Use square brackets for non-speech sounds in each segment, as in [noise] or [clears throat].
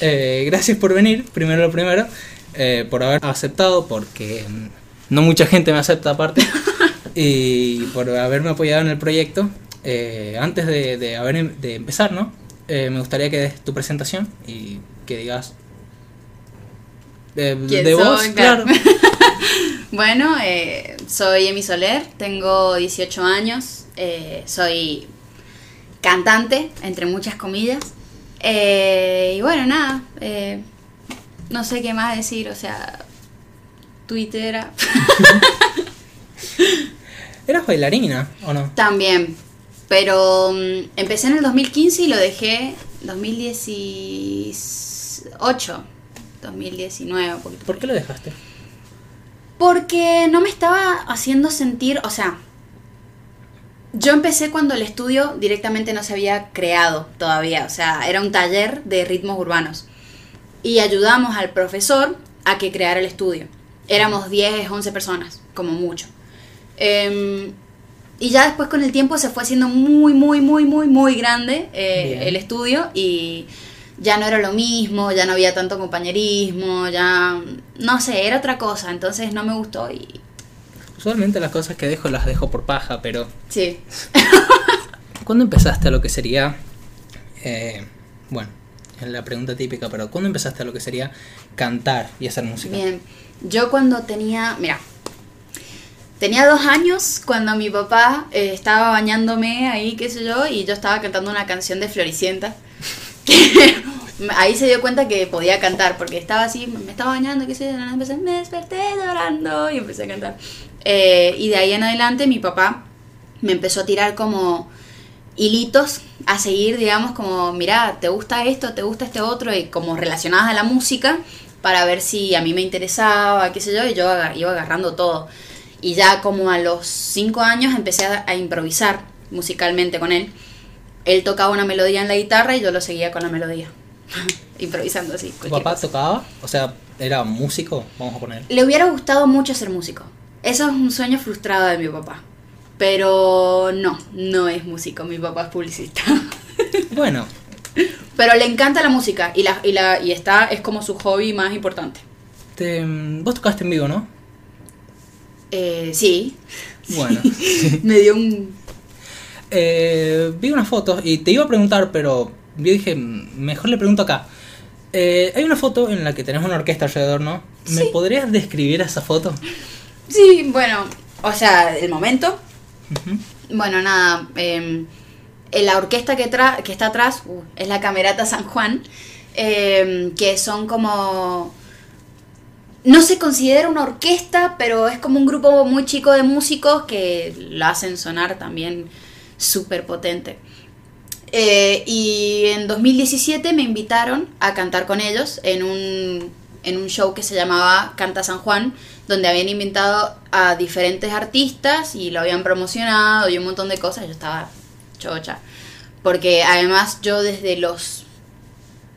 Eh, gracias por venir, primero lo primero, eh, por haber aceptado, porque mm, no mucha gente me acepta aparte, [laughs] y por haberme apoyado en el proyecto. Eh, antes de, de, haber, em- de empezar, ¿no? Eh, me gustaría que des tu presentación y que digas de, ¿Quién de soy? vos, Claro. [laughs] Bueno, eh, soy Emi Soler, tengo 18 años, eh, soy cantante, entre muchas comillas. Eh, y bueno, nada, eh, no sé qué más decir, o sea, twittera. [laughs] ¿Eras bailarina o no? También, pero mm, empecé en el 2015 y lo dejé 2018, 2019, un poquito. ¿Por qué lo dejaste? Porque no me estaba haciendo sentir, o sea, yo empecé cuando el estudio directamente no se había creado todavía, o sea, era un taller de ritmos urbanos. Y ayudamos al profesor a que creara el estudio. Éramos 10, 11 personas, como mucho. Em, y ya después con el tiempo se fue haciendo muy, muy, muy, muy, muy grande eh, el estudio y ya no era lo mismo, ya no había tanto compañerismo, ya no sé, era otra cosa, entonces no me gustó y Usualmente las cosas que dejo las dejo por paja, pero sí. [laughs] ¿cuándo empezaste a lo que sería, eh, bueno, es la pregunta típica, pero ¿cuándo empezaste a lo que sería cantar y hacer música? Bien, yo cuando tenía, mira, tenía dos años cuando mi papá eh, estaba bañándome ahí, qué sé yo, y yo estaba cantando una canción de Floricienta. [laughs] ahí se dio cuenta que podía cantar, porque estaba así, me estaba bañando, qué sé yo, y empecé, me desperté llorando y empecé a cantar. Eh, y de ahí en adelante mi papá me empezó a tirar como hilitos a seguir, digamos, como, mira, ¿te gusta esto? ¿Te gusta este otro? Y como relacionadas a la música para ver si a mí me interesaba, qué sé yo, y yo iba agarrando todo. Y ya como a los cinco años empecé a, a improvisar musicalmente con él. Él tocaba una melodía en la guitarra y yo lo seguía con la melodía. [laughs] Improvisando así. ¿Tu papá cosa. tocaba? O sea, ¿era músico? Vamos a poner. Le hubiera gustado mucho ser músico. Eso es un sueño frustrado de mi papá. Pero no, no es músico, mi papá es publicista. [laughs] Bueno, Pero le encanta la música y, la, y, la, y está, es como su hobby más importante. te- vos tocaste en vivo, ¿no? Eh, sí, Bueno. [laughs] me dio un... Eh, vi unas fotos y te iba a preguntar, pero yo dije, "Mm, mejor le pregunto acá. Eh, hay una foto en la que tenés una orquesta alrededor, ¿no? ¿Me Sí. podrías describir esa foto? [laughs] Sí, bueno, o sea, el momento. Bueno, nada, eh, en la orquesta que, tra- que está atrás uh, es la Camerata San Juan, eh, que son como... No se considera una orquesta, pero es como un grupo muy chico de músicos que lo hacen sonar también súper potente. Eh, y en 2017 me invitaron a cantar con ellos en un, en un show que se llamaba Canta San Juan, donde habían invitado a diferentes artistas y lo habían promocionado y un montón de cosas. Yo estaba chocha. Porque además yo desde los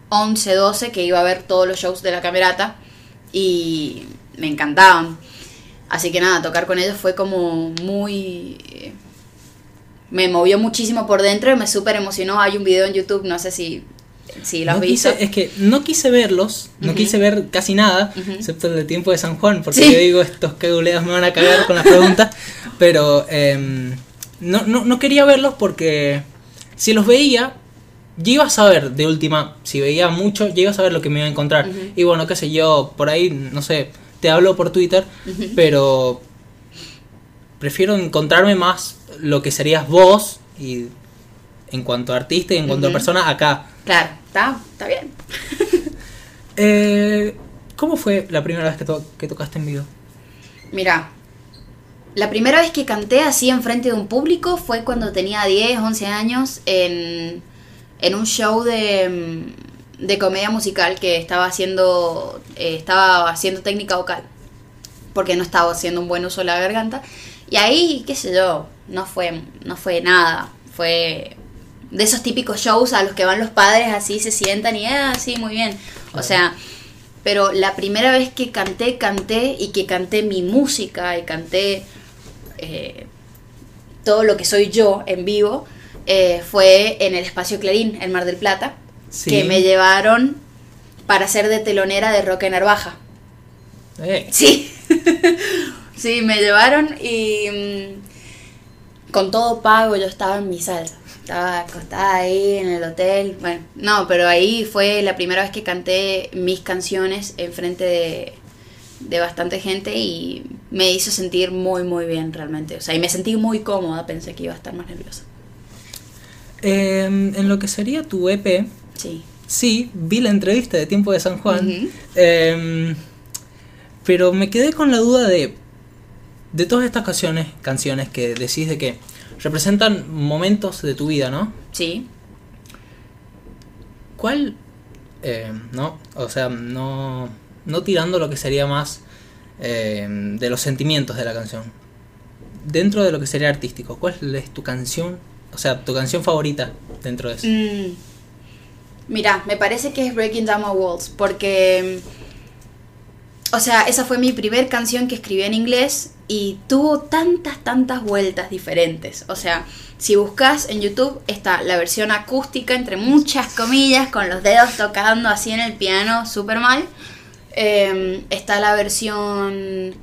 11, 12 que iba a ver todos los shows de la camerata y me encantaban. Así que nada, tocar con ellos fue como muy... eh, Me movió muchísimo por dentro y me súper emocionó. Hay un video en YouTube, no sé si, si lo has No quise- es que no quise verlos, no quise ver casi nada, Ujú. excepto el de tiempo de San Juan, porque Sí. yo digo, estos caguleas me van a cagar con las preguntas, [laughs] pero em, no, no, no quería verlos porque si los veía, yo iba a saber de última, si veía mucho, yo iba a saber lo que me iba a encontrar. Y bueno, qué sé yo, por ahí, no sé, te hablo por Twitter, pero prefiero encontrarme más lo que serías vos y en cuanto a artista y en cuanto a persona acá. Claro, está, está bien. [laughs] Eh, ¿Cómo fue la primera vez que, to- que tocaste en vivo? Mira, la primera vez que canté así enfrente de un público fue cuando tenía 10, 11 años en, en un show de, mm, de comedia musical que estaba haciendo, eh, estaba haciendo técnica vocal, porque no estaba haciendo un buen uso de la garganta. Y ahí, qué sé yo, no fue, no fue nada, fue de esos típicos shows a los que van los padres así, se sientan y, ah, sí, muy bien. O sea, pero la primera vez que canté, canté y que canté mi música y canté eh, todo lo que soy yo en vivo eh, fue en el espacio Clarín, en Mar del Plata, Sí. que me llevaron para ser de telonera de Roque Narvaja. Eh, Sí, [laughs] sí, me llevaron y mm, con todo pago yo estaba en mi salsa. Estaba acostada ahí en el hotel. Bueno, no, pero ahí fue la primera vez que canté mis canciones enfrente de, de bastante gente y me hizo sentir muy, muy bien realmente. O sea, y me sentí muy cómoda, pensé que iba a estar más nerviosa. eh, en lo que sería tu EP, Sí. sí, vi la entrevista de Tiempo de San Juan, eh, pero me quedé con la duda de, de todas estas canciones, canciones que decís de que representan momentos de tu vida, ¿no? Sí. ¿Cuál, eh, no, o sea, no, no tirando lo que sería más eh, de los sentimientos de la canción, dentro de lo que sería artístico, ¿cuál es tu canción, o sea, tu canción favorita dentro de eso? Mm. Mira, me parece que es Breaking Down My Walls, porque, o sea, esa fue mi primer canción que escribí en inglés y tuvo tantas, tantas vueltas diferentes. O sea, si buscas en YouTube está la versión acústica, entre muchas comillas, con los dedos tocando así en el piano, súper mal. Eh, está la versión,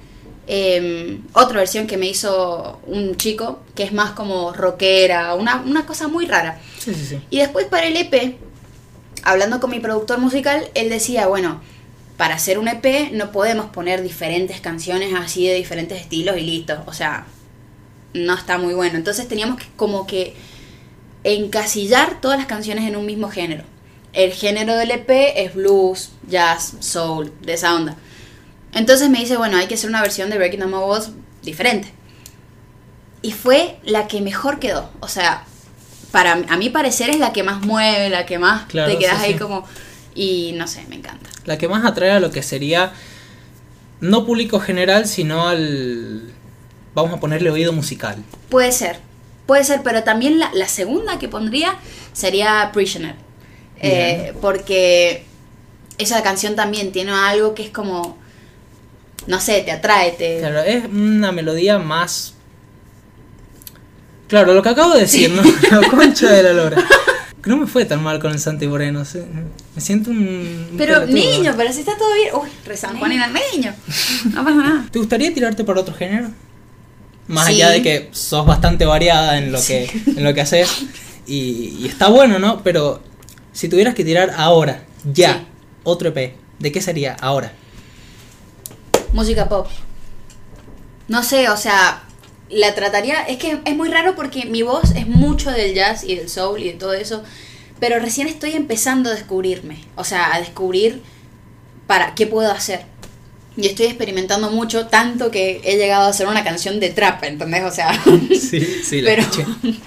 eh, otra versión que me hizo un chico, que es más como rockera, una, una cosa muy rara. Sí, sí, sí. Y después para el EP, hablando con mi productor musical, él decía, bueno, para hacer un EP no podemos poner diferentes canciones así de diferentes estilos y listo. O sea, no está muy bueno. Entonces teníamos que como que encasillar todas las canciones en un mismo género. El género del EP es blues, jazz, soul, de esa onda. Entonces me dice, bueno, hay que hacer una versión de Breaking My Walls diferente. Y fue la que mejor quedó. O sea, para a mi parecer es la que más mueve, la que más Claro, te quedas sí, ahí sí. como y no sé, me encanta. La que más atrae a lo que sería no público general, sino al vamos a ponerle oído musical. Puede ser, puede ser, pero también la, la segunda que pondría sería Prisoner. Eh, porque esa canción también tiene algo que es como, no sé, te atrae, te... Claro, es una melodía más Claro, lo que acabo de decir, ¿no? [laughs] La concha de la lora. No me fue tan mal con el Santi Moreno, sí. me siento un... un Pero pelotudo. niño, pero si está todo bien. Uy, re San Juan era niño. No pasa nada. ¿Te gustaría tirarte por otro género? Más Sí. allá de que sos bastante variada en lo que, en lo que haces. Y, y está bueno, ¿no? Pero si tuvieras que tirar ahora, ya, otro EP, ¿de qué sería ahora? Música pop. No sé, o sea, la trataría. Es que es muy raro porque mi voz es mucho del jazz y del soul y de todo eso. Pero recién estoy empezando a descubrirme. O sea, a descubrir para qué puedo hacer. Y estoy experimentando mucho, tanto que he llegado a hacer una canción de trap, ¿entendés? O sea. [laughs] Sí, sí, la pero. escuché. [laughs]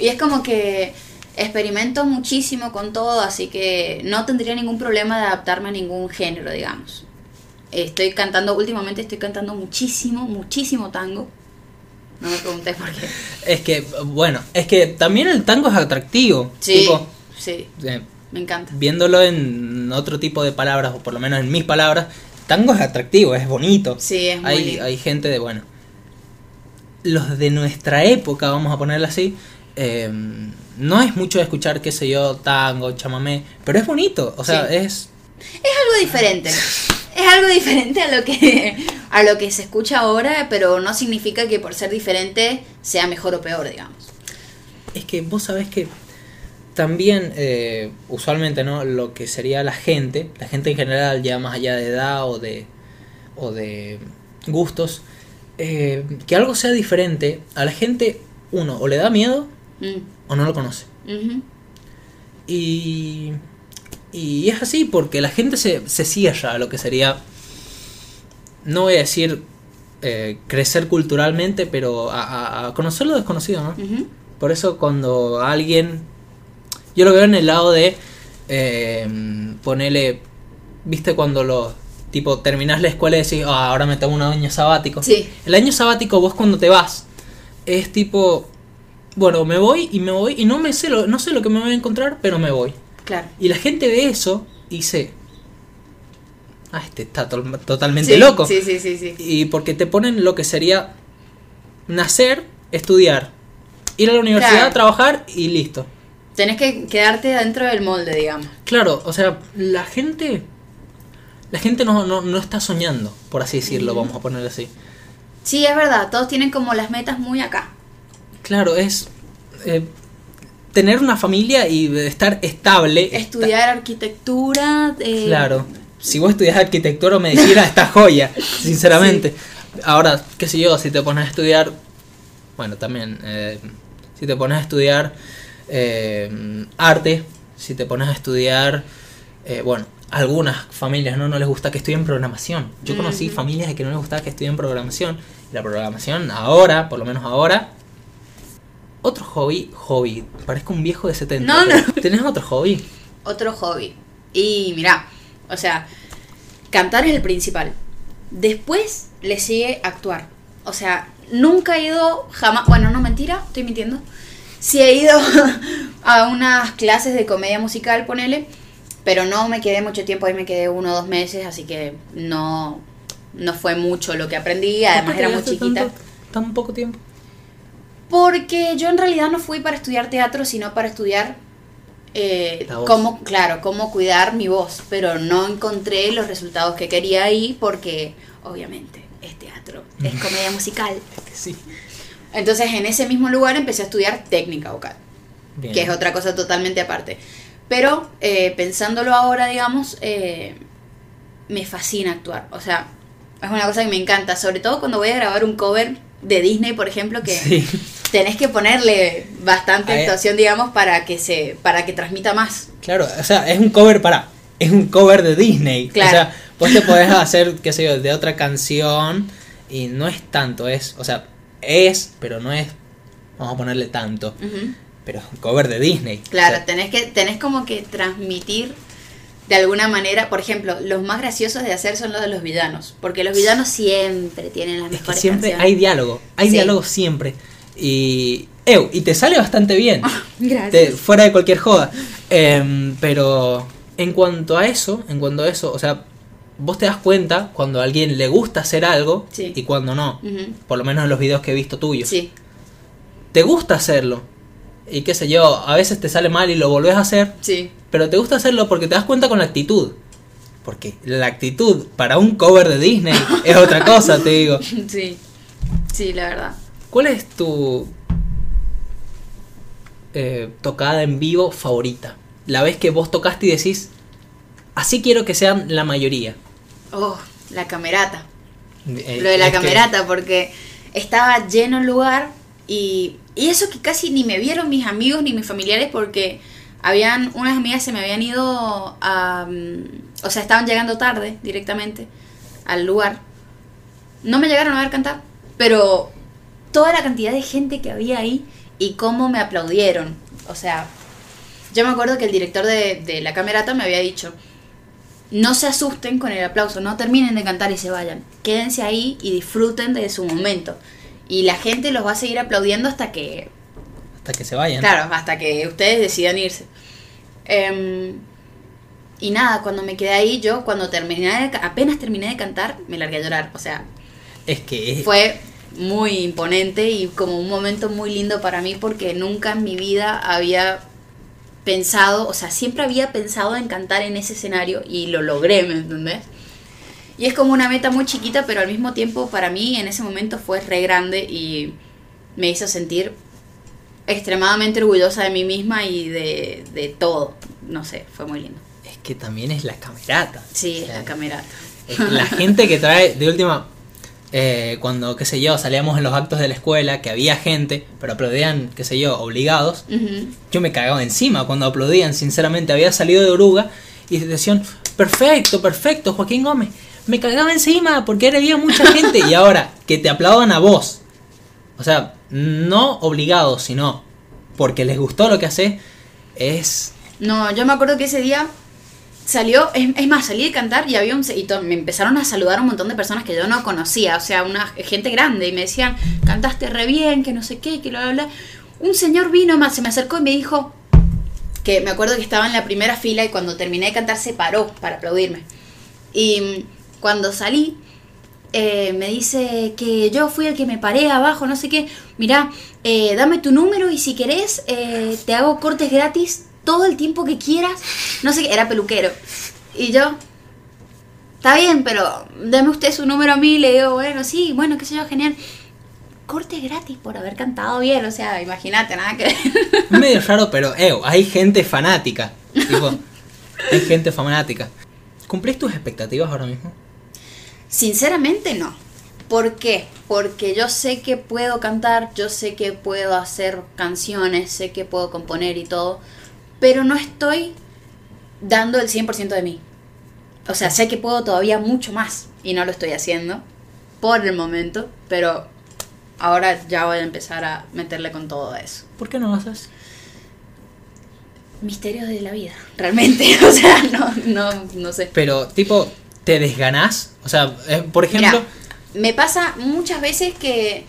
y es como que experimento muchísimo con todo, así que no tendría ningún problema de adaptarme a ningún género, digamos. Estoy cantando, últimamente estoy cantando muchísimo, muchísimo tango. No me pregunté por qué. Es que, bueno, es que también el tango es atractivo. Sí, Tipo, sí, eh, me encanta. viéndolo en otro tipo de palabras, o por lo menos en mis palabras, tango es atractivo, es bonito. Sí, es muy hay, lindo. hay gente de, bueno, los de nuestra época, vamos a ponerlo así, eh, no es mucho de escuchar, qué sé yo, tango, chamamé, pero es bonito, o sea, Sí. es... Es algo diferente. Es algo diferente a lo que [laughs] a lo que se escucha ahora, pero no significa que por ser diferente sea mejor o peor, digamos. Es que vos sabés que también, eh, usualmente, ¿no? Lo que sería la gente, la gente en general, ya más allá de edad o de, o de gustos, eh, que algo sea diferente, a la gente, uno, o le da miedo Mm, o no lo conoce. Y, y es así porque la gente se, se cierra a lo que sería, no voy a decir eh, crecer culturalmente, pero a, a- conocer lo desconocido, ¿no? Por eso cuando alguien, yo lo veo en el lado de eh, ponerle, viste cuando lo tipo terminás la escuela y decís, "Ah, ahora me tomo un año sabático. Sí. El año sabático vos cuando te vas es tipo, bueno, me voy y me voy y no me sé lo, no sé lo que me voy a encontrar, pero me voy. Claro. Y la gente ve eso y dice, ah, este está to- totalmente Sí, loco. Sí, sí, sí, sí. Y porque te ponen lo que sería nacer, estudiar, ir a la universidad, Claro. trabajar y listo. Tenés que quedarte dentro del molde, digamos. Claro, o sea, la gente. La gente no, no, no está soñando, por así decirlo, vamos a ponerlo así. Sí, es verdad, todos tienen como las metas muy acá. Claro, es. eh, tener una familia y estar estable. Estudiar arquitectura. eh, Claro. Si vos estudias arquitectura o medicina, [laughs] está joya, sinceramente. Ahora, qué sé yo, si te pones a estudiar. Bueno, también. eh, si te pones a estudiar eh, arte, si te pones a estudiar. eh, bueno, algunas familias ¿no? no les gusta que estudien programación. Yo conocí familias de que no les gustaba que estudien programación. La programación, ahora, por lo menos ahora. Otro hobby, hobby. Parezco un viejo de 70. No, pero ¿Tenés otro hobby? Otro hobby. Y mira, o sea, cantar es el principal. Después le sigue actuar. O sea, nunca he ido jamás. Bueno, no mentira, estoy mintiendo. Sí he ido [laughs] a unas clases de comedia musical, ponele. Pero no me quedé mucho tiempo, ahí me quedé uno o dos meses, así que no, no fue mucho lo que aprendí. Además ¿Por qué era muy chiquita. tanto- tan poco tiempo? Porque yo en realidad no fui para estudiar teatro, sino para estudiar eh, cómo, claro, cómo cuidar mi voz. Pero no encontré los resultados que quería ahí porque, obviamente, es teatro, es comedia musical. Es que sí. Entonces, en ese mismo lugar empecé a estudiar técnica vocal, Bien. que es otra cosa totalmente aparte. Pero eh, pensándolo ahora, digamos, eh, me fascina actuar. O sea, es una cosa que me encanta, sobre todo cuando voy a grabar un cover de Disney, por ejemplo, que Sí. tenés que ponerle bastante A ver. actuación, digamos, para que se para que transmita más. Claro, o sea, es un cover para. Es un cover de Disney. Claro. O sea, vos te podés hacer, qué sé yo, de otra canción. Y no es tanto, es. O sea, es, pero no es. Vamos a ponerle tanto. Pero es un cover de Disney. Claro, O sea, tenés que tenés como que transmitir de alguna manera, por ejemplo, los más graciosos de hacer son los de los villanos, porque los villanos siempre tienen las es que mejores siempre canciones. hay diálogo. Hay Sí. diálogo siempre. Y. Ew, y te sale bastante bien. [laughs] Gracias. Te- fuera de cualquier joda. Em, pero en cuanto a eso, en cuanto a eso, o sea, vos te das cuenta cuando a alguien le gusta hacer algo Sí. y cuando no. Por lo menos en los videos que he visto tuyos. Sí, Te gusta hacerlo. Y qué sé yo, a veces te sale mal y lo volvés a hacer. sí. Pero te gusta hacerlo porque te das cuenta con la actitud. Porque la actitud para un cover de Disney [laughs] es otra cosa, te digo. Sí. Sí, la verdad. ¿Cuál es tu eh, tocada en vivo favorita? La vez que vos tocaste y decís, así quiero que sean la mayoría. Oh, la camerata. Eh, Lo de la que- camerata, porque estaba lleno el lugar y, eso que casi ni me vieron mis amigos ni mis familiares porque habían, unas amigas se me habían ido a... mm, O sea, estaban llegando tarde directamente al lugar. No me llegaron a ver cantar, pero toda la cantidad de gente que había ahí y cómo me aplaudieron. O sea, yo me acuerdo que el director de, de la camerata me había dicho, no se asusten con el aplauso, no terminen de cantar y se vayan. Quédense ahí y disfruten de su momento. Y la gente los va a seguir aplaudiendo hasta que, Hasta que se vayan. claro, hasta que ustedes decidan irse. Em, y nada, cuando me quedé ahí, yo cuando terminé de, apenas terminé de cantar, me largué a llorar. O sea, Es que fue muy imponente y como un momento muy lindo para mí porque nunca en mi vida había pensado, o sea, siempre había pensado en cantar en ese escenario y lo logré, ¿me entendés? Y es como una meta muy chiquita, pero al mismo tiempo para mí en ese momento fue re grande y me hizo sentir extremadamente orgullosa de mí misma y de, de todo. No sé, fue muy lindo. es que también es la camerata. Sí, O es la camerata. es La gente que trae, de última, eh, cuando, qué sé yo, salíamos en los actos de la escuela, que había gente, pero aplaudían, qué sé yo, obligados, yo me cagaba encima cuando aplaudían, sinceramente, había salido de oruga y decían, perfecto, perfecto, Joaquín Gómez, me cagaba encima porque había mucha gente y ahora que te aplaudan a vos, o sea, no obligados, sino porque les gustó lo que haces, es... No, yo me acuerdo que ese día salió, es, más, salí de cantar y había un, y me empezaron a saludar un montón de personas que yo no conocía, o sea, una gente grande, y me decían, cantaste re bien, que no sé qué, que bla, bla. Un señor vino más, se me acercó y me dijo, que me acuerdo que estaba en la primera fila y cuando terminé de cantar se paró para aplaudirme. Y cuando salí, eh, me dice que yo fui el que me paré abajo, no sé qué. Mirá, eh, dame tu número y si querés eh, te hago cortes gratis todo el tiempo que quieras. No sé qué, era peluquero. Y yo, está bien, pero dame usted su número a mí. Le digo, bueno, sí, bueno, qué sé yo, genial. Corte gratis por haber cantado bien, o sea, imagínate, nada que ver. Medio raro, pero eh, hay gente fanática. Tipo, [laughs] hay gente fanática. ¿Cumplís tus expectativas ahora mismo? Sinceramente no. ¿Por qué? Porque yo sé que puedo cantar, yo sé que puedo hacer canciones, sé que puedo componer y todo, pero no estoy dando el 100% de mí. O sea, sé que puedo todavía mucho más y no lo estoy haciendo por el momento, pero ahora ya voy a empezar a meterle con todo eso. ¿Por qué no lo haces? Misterios de la vida, realmente. [laughs] O sea, no, no, no sé. Pero, tipo, ¿te desganás? O sea, eh, por ejemplo... Me pasa muchas veces que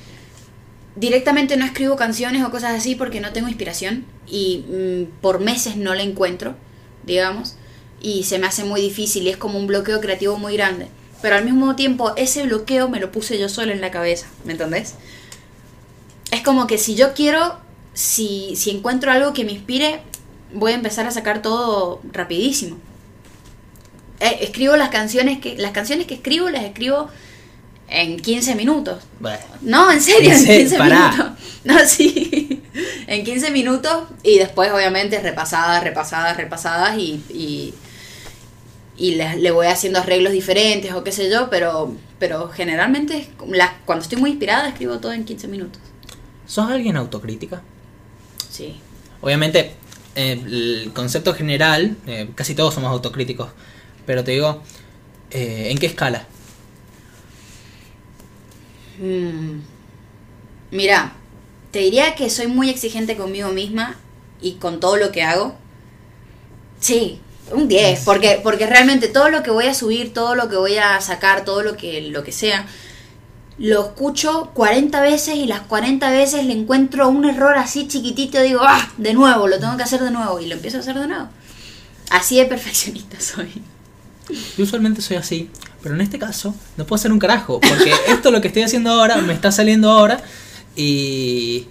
directamente no escribo canciones o cosas así porque no tengo inspiración y mm, por meses no la encuentro, digamos, y se me hace muy difícil y es como un bloqueo creativo muy grande. Pero al mismo tiempo ese bloqueo me lo puse yo solo en la cabeza, ¿me entendés? Es como que si yo quiero, si, si encuentro algo que me inspire, voy a empezar a sacar todo rapidísimo. Eh, escribo las canciones que las canciones que escribo las escribo en 15 minutos. Bueno, No, en serio, ¿En en serio? 15 Pará. minutos. No, sí. [laughs] En 15 minutos y después obviamente repasadas, repasadas, repasadas y, y, y le, le voy haciendo arreglos diferentes o qué sé yo, pero, pero generalmente las- cuando estoy muy inspirada escribo todo en 15 minutos. ¿sos alguien autocrítica? Sí. Obviamente, eh, el concepto general, eh, casi todos somos autocríticos, pero te digo, eh, ¿en qué escala? Mm. Mira, te diría que soy muy exigente conmigo misma y con todo lo que hago. Sí, un 10, porque, porque realmente todo lo que voy a subir, todo lo que voy a sacar, todo lo que, lo que sea, lo escucho 40 veces y las 40 veces le encuentro un error así chiquitito digo, ah, de nuevo, lo tengo que hacer de nuevo y lo empiezo a hacer de nuevo. Así de perfeccionista [laughs] soy. Yo usualmente soy así, pero en este caso no puedo hacer un carajo, porque [laughs] esto lo que estoy haciendo ahora me está saliendo ahora y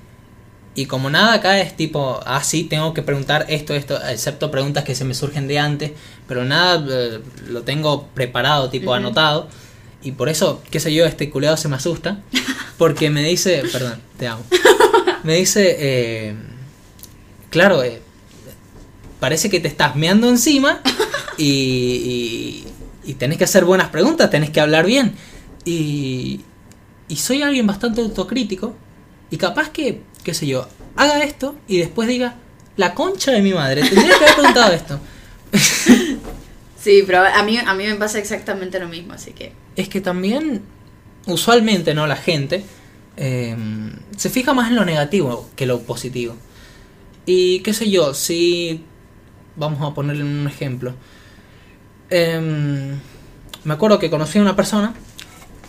y como nada acá es tipo, ah sí, tengo que preguntar esto, esto, excepto preguntas que se me surgen de antes, pero nada eh, lo tengo preparado, tipo anotado y por eso, qué sé yo, este culeado se me asusta porque me dice, [laughs] perdón, te amo. Me dice eh, claro, eh, parece que te estás meando encima y, y, y tenés que hacer buenas preguntas, tenés que hablar bien. Y, y soy alguien bastante autocrítico y capaz que, qué sé yo, haga esto y después diga, la concha de mi madre, tendría que haber preguntado esto. [laughs] Sí, pero a mí, a mí me pasa exactamente lo mismo, así que... Es que también, usualmente, ¿no? La gente eh, se fija más en lo negativo que lo positivo. Y qué sé yo, si... Vamos a ponerle un ejemplo. Em, me acuerdo que conocí a una persona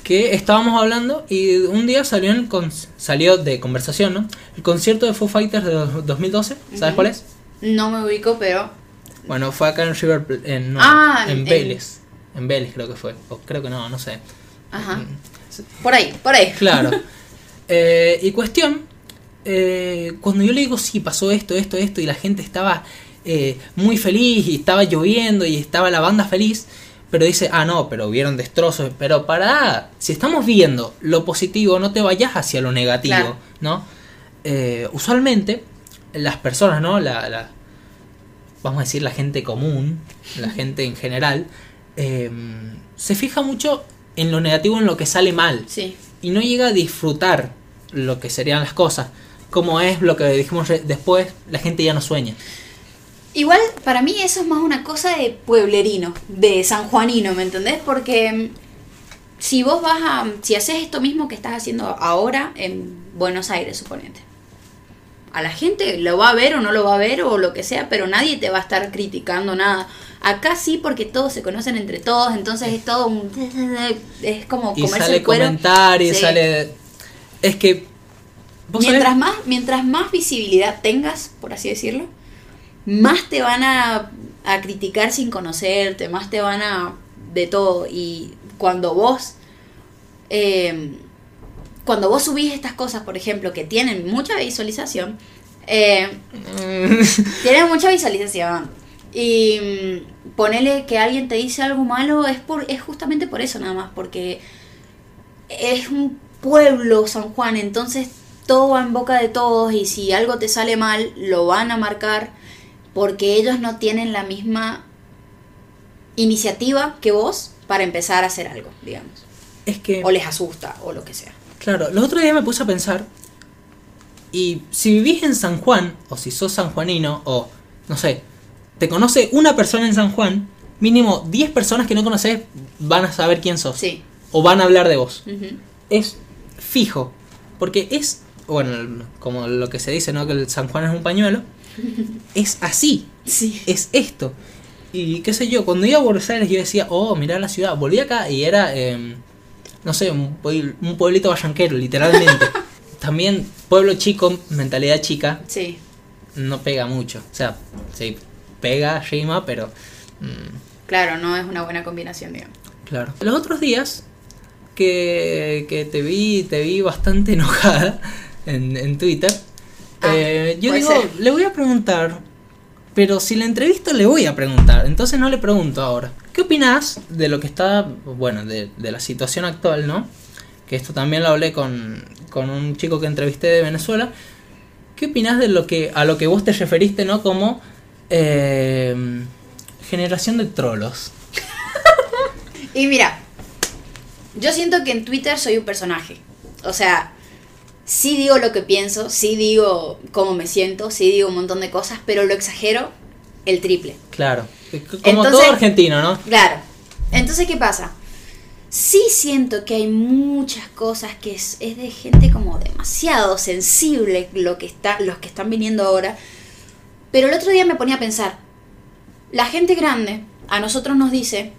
que estábamos hablando y un día salió, en con- salió de conversación, ¿no? El concierto de Foo Fighters de dos- 2012, ¿sabes Ujú. cuál es? No me ubico, pero... Bueno, fue acá en River, en, no, Ah, en en- Vélez. En Vélez creo que fue, o creo que no, no sé. Ajá. Por ahí, por ahí. Claro. [laughs] Eh, y cuestión, eh, cuando yo le digo, sí, pasó esto, esto, esto, y la gente estaba eh, muy feliz, y estaba lloviendo, y estaba la banda feliz, pero dice, ah, no, pero hubieron destrozos, pero para, si estamos viendo lo positivo, no te vayas hacia lo negativo, Claro. ¿no? Eh, usualmente, las personas, ¿no? La, la- vamos a decir, la gente común, la gente en general, eh, se fija mucho en lo negativo, en lo que sale mal Sí. y no llega a disfrutar lo que serían las cosas. Como es lo que dijimos después, la gente ya no sueña. Igual, para mí eso es más una cosa de pueblerino, de sanjuanino, ¿me entendés? Porque mm, si vos vas a... Si haces esto mismo que estás haciendo ahora en Buenos Aires, suponete. A la gente lo va a ver o no lo va a ver o lo que sea, pero nadie te va a estar criticando nada. Acá sí, porque todos se conocen entre todos, entonces es todo un... Es como Y comerse sale el cuero. comentarios, Sí. sale... Es que... ¿vos Mientras sabés? más, mientras más visibilidad tengas, por así decirlo, más te van a, a criticar sin conocerte, más te van a de todo. Y cuando vos eh, cuando vos subís estas cosas, por ejemplo, que tienen mucha visualización, eh, [laughs] tienen mucha visualización. Y mm, ponele que alguien te dice algo malo, es, por, es justamente por eso nada más, porque es un pueblo San Juan, entonces todo va en boca de todos y si algo te sale mal, lo van a marcar porque ellos no tienen la misma iniciativa que vos para empezar a hacer algo, digamos. Es que... O les asusta o lo que sea. Claro, los otros días me puse a pensar, y si vivís en San Juan, o si sos sanjuanino, o no sé, te conoce una persona en San Juan, mínimo 10 personas que no conoces van a saber quién sos. Sí. O van a hablar de vos. Es fijo. Porque es, bueno, como lo que se dice, ¿no? Que el San Juan es un pañuelo. Es así. Sí. Es esto. Y qué sé yo, cuando iba a Buenos Aires yo decía, oh, mirá la ciudad. Volví acá y era, eh, no sé, un, un pueblito vallanquero, literalmente. [laughs] También pueblo chico, mentalidad chica, Sí. no pega mucho. O sea, sí, pega, rima, pero... mm, Claro, no es una buena combinación, digamos. Claro. Los otros días que, que te vi te vi bastante [laughs] enojada en, en Twitter, Ah, eh, yo digo, ser. le voy a preguntar, pero si la entrevisto le voy a preguntar, entonces no le pregunto ahora. ¿Qué opinas de lo que está, bueno, de, de la situación actual, ¿no? Que esto también lo hablé con, con un chico que entrevisté de Venezuela. ¿Qué opinas de lo que a lo que vos te referiste, ¿no? Como eh, generación de trolos. [laughs] Y mira, yo siento que en Twitter soy un personaje. O sea, sí digo lo que pienso, sí digo cómo me siento, sí digo un montón de cosas, pero lo exagero el triple. Claro. Como Entonces- todo argentino, ¿no? Claro. Entonces, ¿qué pasa? Sí siento que hay muchas cosas que es, es de gente como demasiado sensible lo que está, los que están viniendo ahora. Pero el otro día me ponía a pensar, la gente grande a nosotros nos dice,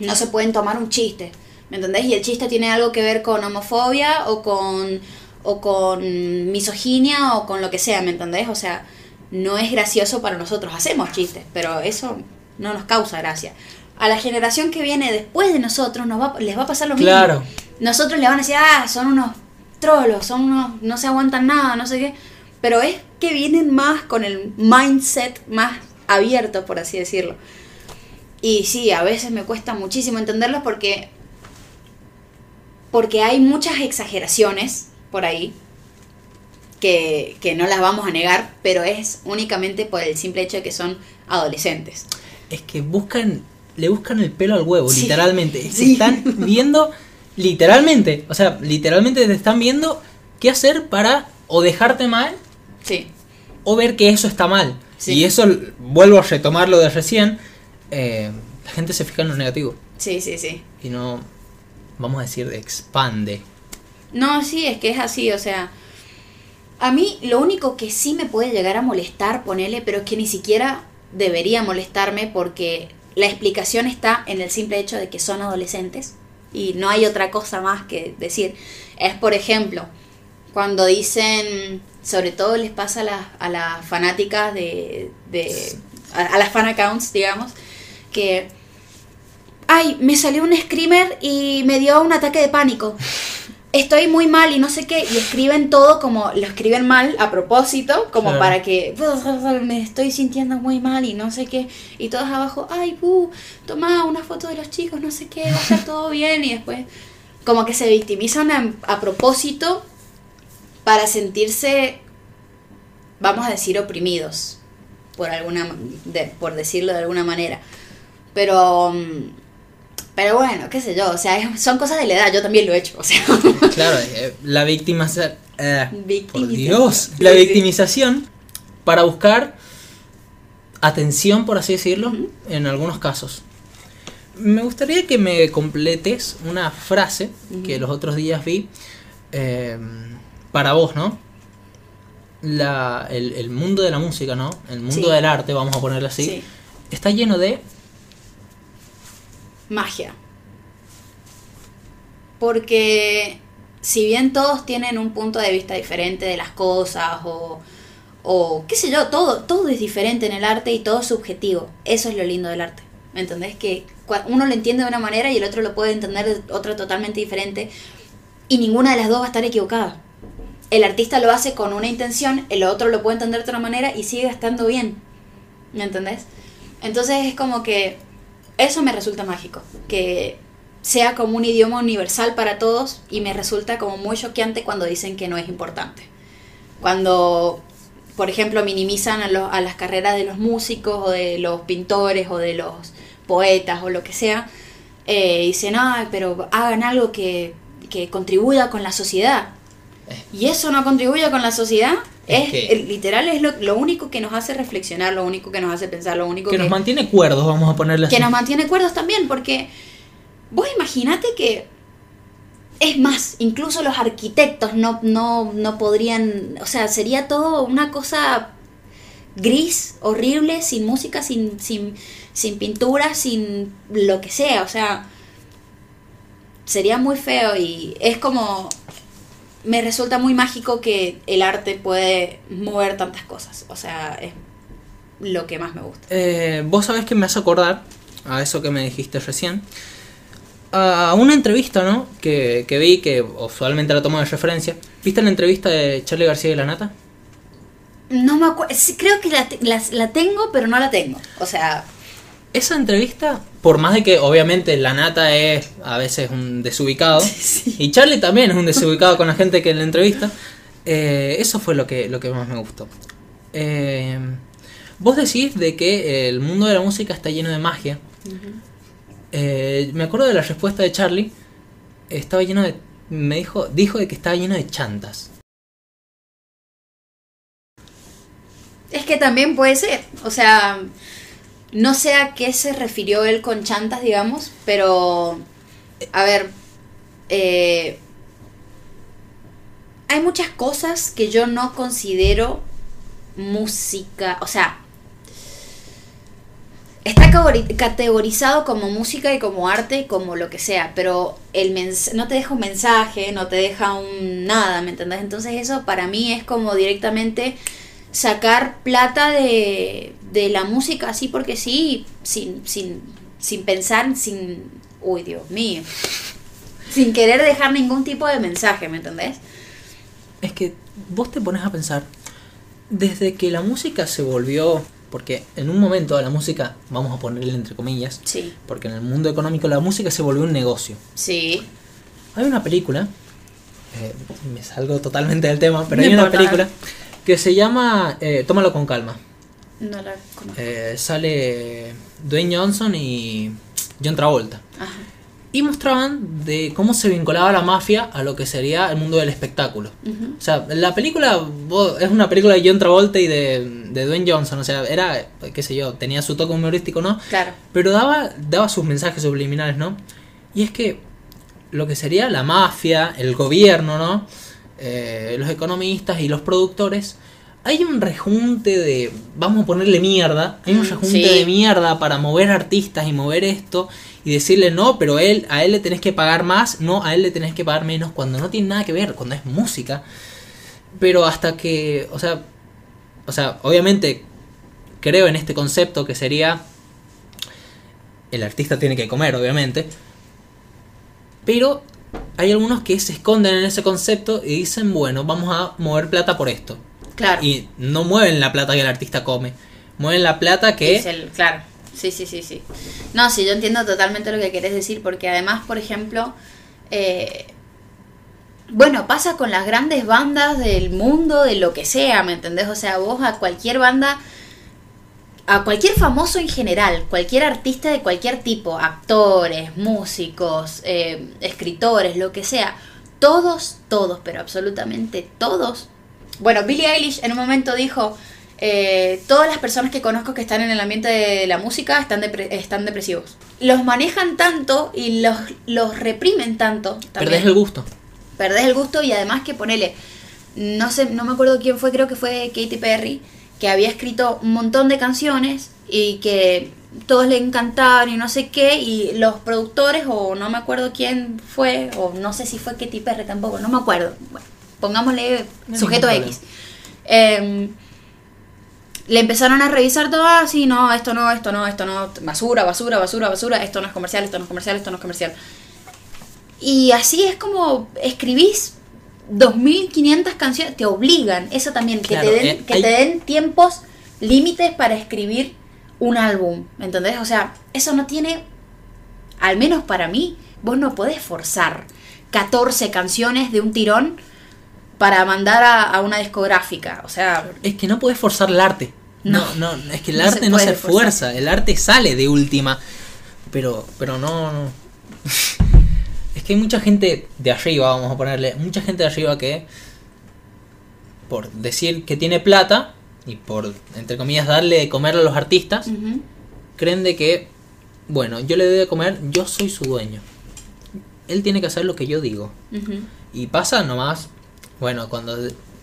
no se pueden tomar un chiste, ¿me entendés? Y el chiste tiene algo que ver con homofobia o con, o con misoginia o con lo que sea, ¿me entendés? O sea, no es gracioso para nosotros, hacemos chistes, pero eso no nos causa gracia. A la generación que viene después de nosotros nos va, les va a pasar lo Claro. mismo. Nosotros le van a decir, ah, son unos trolos, son unos, no se aguantan nada, no sé qué. Pero es que vienen más con el mindset más abierto, por así decirlo. Y sí, a veces me cuesta muchísimo entenderlos porque porque hay muchas exageraciones por ahí que, que no las vamos a negar, pero es únicamente por el simple hecho de que son adolescentes. Es que buscan, le buscan el pelo al huevo, Sí. literalmente. Se Sí. están viendo, literalmente, o sea, literalmente te están viendo qué hacer para o dejarte mal Sí, o ver que eso está mal. Y eso, vuelvo a retomar lo de recién, eh, la gente se fija en lo negativo sí, sí, sí. y no, vamos a decir, expande. No, sí, es que es así, o sea, a mí lo único que sí me puede llegar a molestar, ponele, pero es que ni siquiera debería molestarme porque la explicación está en el simple hecho de que son adolescentes y no hay otra cosa más que decir. Es, por ejemplo, cuando dicen, sobre todo les pasa a las, a las fanáticas de, de a, las fan accounts, digamos, que, ay, me salió un screamer y me dio un ataque de pánico estoy muy mal y no sé qué, y escriben todo como, lo escriben mal a propósito, como para que me estoy sintiendo muy mal y no sé qué, y todos abajo, ay, bu, toma una foto de los chicos, no sé qué, va a estar [laughs] todo bien, y después como que se victimizan a, a propósito para sentirse, vamos a decir, oprimidos, por alguna, de- por decirlo de alguna manera. Pero... mm, pero bueno, qué sé yo, o sea, son cosas de la edad, yo también lo he hecho, o sea. Claro, eh, la victimización... por Victimización. Dios, la victimización para buscar atención, por así decirlo, Ujú. en algunos casos. Me gustaría que me completes una frase que los otros días vi eh, para vos, ¿no? La, el, el mundo de la música, ¿no? El mundo Sí. del arte, vamos a ponerlo así, Sí. está lleno de... Magia. Porque si bien todos tienen un punto de vista diferente de las cosas o, o qué sé yo, todo, todo es diferente en el arte y todo es subjetivo. Eso es lo lindo del arte. ¿me entendés? Que uno lo entiende de una manera y el otro lo puede entender de otra totalmente diferente y ninguna de las dos va a estar equivocada. El artista lo hace con una intención, el otro lo puede entender de otra manera y sigue estando bien, ¿me entendés? Entonces es como que eso me resulta mágico, que sea como un idioma universal para todos y me resulta como muy choqueante cuando dicen que no es importante. Cuando, por ejemplo, minimizan a, las carreras de los músicos o de los pintores o de los poetas o lo que sea, eh, dicen, ah, pero hagan algo que, que contribuya con la sociedad. Y eso no contribuye con la sociedad. Es Es, que- el- literal es lo, lo único que nos hace reflexionar, lo único que nos hace pensar, lo único Que que, nos mantiene cuerdos, vamos a ponerle así. que nos mantiene cuerdos también, porque vos imaginate que es más, incluso los arquitectos no, no, no podrían, o sea, sería todo una cosa gris, horrible, sin música, sin, sin, sin pintura, sin lo que sea, o sea, sería muy feo y es como, me resulta muy mágico que el arte puede mover tantas cosas, o sea, es lo que más me gusta. Eh, Vos sabés que me hace acordar a eso que me dijiste recién. A una entrevista, ¿no? Que, que vi, que usualmente la tomo de referencia. ¿Viste la entrevista de Charlie García y la Nata? No me acuerdo, creo que la, la tengo, pero no la tengo. O sea, Esa entrevista, por más de que obviamente la Nata es a veces un desubicado, [laughs] y Charlie también es un desubicado con la gente que la entrevista, eh, eso fue lo que, lo que más me gustó. Eh, vos decís de que el mundo de la música está lleno de magia. Eh, me acuerdo de la respuesta de Charlie. Estaba lleno de. Me dijo, dijo de que estaba lleno de chantas. es que también puede ser. O sea, no sé a qué se refirió él con chantas, digamos, pero. A ver. eh, hay muchas cosas que yo no considero música. O sea. Está categorizado como música y como arte y como lo que sea, pero el no te deja un mensaje, no te deja un nada, ¿me entendés? Entonces eso para mí es como directamente sacar plata de, de la música así porque sí, sin, sin, sin pensar, sin... Uy, Dios mío. Sin querer dejar ningún tipo de mensaje, ¿me entendés? Es que vos te pones a pensar, desde que la música se volvió, porque en un momento la música, vamos a ponerle entre comillas, Sí, porque en el mundo económico la música se volvió un negocio. sí. Hay una película, eh, me salgo totalmente del tema, pero hay una película que se llama eh, Tómalo con calma. No la conozco. Eh, sale Dwayne Johnson y John Travolta. Ajá. Y mostraban de cómo se vinculaba la mafia a lo que sería el mundo del espectáculo. O sea, la película vos- es una película de John Travolta y de, de Dwayne Johnson. O sea, era, qué sé yo, tenía su toque humorístico, ¿no? Claro. Pero daba, daba sus mensajes subliminales, ¿no? Y es que lo que sería la mafia, el gobierno, ¿no? Eh, los economistas y los productores, hay un rejunte de, vamos a ponerle mierda, hay un Mm, rejunte sí. de mierda para mover artistas y mover esto y decirle no, pero él, a él le tenés que pagar más, no, a él le tenés que pagar menos, cuando no tiene nada que ver, cuando es música. Pero hasta que, o sea, o sea, obviamente creo en este concepto que sería el artista tiene que comer, obviamente. Pero hay algunos que se esconden en ese concepto y dicen, bueno, vamos a mover plata por esto. Claro. Y no mueven la plata que el artista come. Mueven la plata que... Es el- claro, sí, sí, sí, sí. No, sí, yo entiendo totalmente lo que querés decir, porque además, por ejemplo, eh, bueno, pasa con las grandes bandas del mundo, de lo que sea, ¿me entendés? O sea, vos a cualquier banda, a cualquier famoso en general, cualquier artista de cualquier tipo, actores, músicos, eh, escritores, lo que sea, todos, todos, pero absolutamente todos. Bueno, Billie Eilish en un momento dijo, eh, todas las personas que conozco que están en el ambiente de la música están, depre- están depresivos. Los manejan tanto y los, los reprimen tanto. también. Perdés el gusto. Perdés el gusto y además que ponele, no sé, no me acuerdo quién fue, creo que fue Katy Perry, que había escrito un montón de canciones y que todos le encantaban y no sé qué, y los productores, o no me acuerdo quién fue, o no sé si fue Katy Perry tampoco, no me acuerdo. Bueno, pongámosle No sujeto X. Em, le empezaron a revisar todo así, no, esto no, esto no, esto no, basura, basura, basura, basura, esto no es comercial, esto no es comercial, esto no es comercial. Y así es como escribís 2500 canciones, te obligan, eso también, que, te, den, eh, que hay- te den tiempos límites para escribir un álbum, ¿entendés? O sea, eso no tiene, al menos para mí, vos no podés forzar 14 canciones de un tirón para mandar a, a una discográfica, o sea, Es que no podés forzar el arte. No, no, es que el No se arte no se forzar. fuerza, el arte sale de última. Pero, pero no, no. [laughs] Es que hay mucha gente de arriba, vamos a ponerle, mucha gente de arriba que, por decir que tiene plata y por, entre comillas, darle de comer a los artistas, creen de que, bueno, yo le doy de comer, yo soy su dueño. Él tiene que hacer lo que yo digo. Y pasa nomás, bueno, cuando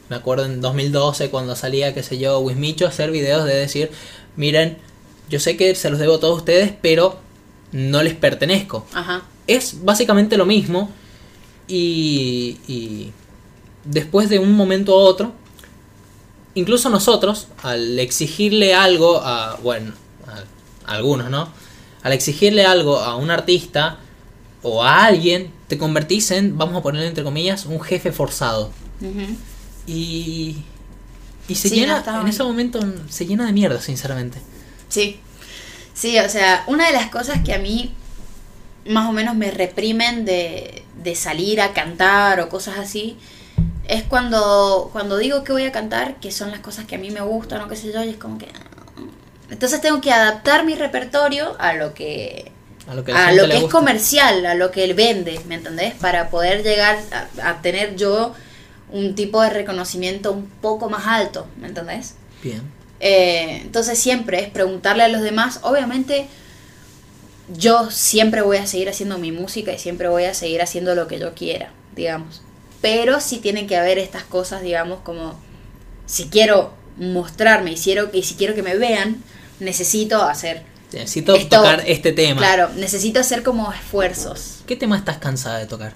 me acuerdo en 2012 cuando salía, qué sé yo, Wismicho a hacer videos de decir, miren, yo sé que se los debo a todos ustedes, pero no les pertenezco. Ajá. Es básicamente lo mismo y, y después de un momento a otro, incluso nosotros, al exigirle algo a, bueno, a algunos, ¿no? Al exigirle algo a un artista o a alguien, te convertís en, vamos a ponerle entre comillas, un jefe forzado. Y, y se Sí, llena, en ese momento se llena de mierda, sinceramente. Sí. Sí, o sea, una de las cosas que a mí más o menos me reprimen de, de salir a cantar o cosas así es cuando, cuando digo que voy a cantar, que son las cosas que a mí me gustan o qué sé yo, y es como que... ah. Entonces tengo que adaptar mi repertorio a lo que A lo que, a lo es comercial, a lo que él vende, ¿me entendés? Para poder llegar a, a tener yo un tipo de reconocimiento un poco más alto, ¿me entendés? Bien. Eh, entonces siempre es preguntarle a los demás. Obviamente yo siempre voy a seguir haciendo mi música y siempre voy a seguir haciendo lo que yo quiera, digamos. Pero sí tienen que haber estas cosas, digamos, como si quiero mostrarme y si quiero, y si quiero que me vean, necesito hacer... Necesito esto- tocar este tema. Claro, necesito hacer como esfuerzos. ¿Qué tema estás cansada de tocar?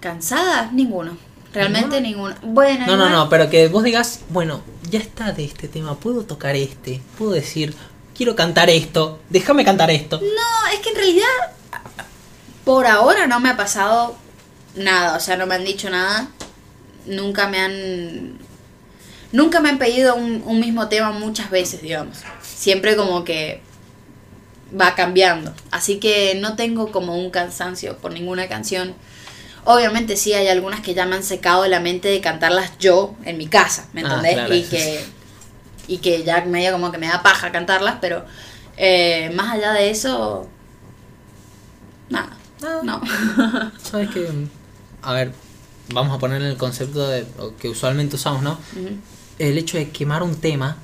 ¿Cansada? Ninguno. Realmente ninguno. Bueno, No, no, no, pero que vos digas, bueno, ya está de este tema, puedo tocar este, puedo decir, quiero cantar esto, déjame cantar esto. No, es que en realidad por ahora no me ha pasado nada, o sea, no me han dicho nada. Nunca me han nunca me han pedido un, un mismo tema muchas veces, digamos. Siempre como que va cambiando. Así que no tengo como un cansancio por ninguna canción. Obviamente sí hay algunas que ya me han secado la mente de cantarlas yo en mi casa, ¿me Ah, entendés? claro, y que y que ya medio como que me da paja cantarlas, pero eh, más allá de eso nada. No. [laughs] Sabes que, a ver, vamos a poner el concepto de que usualmente usamos, ¿no? El hecho de quemar un tema,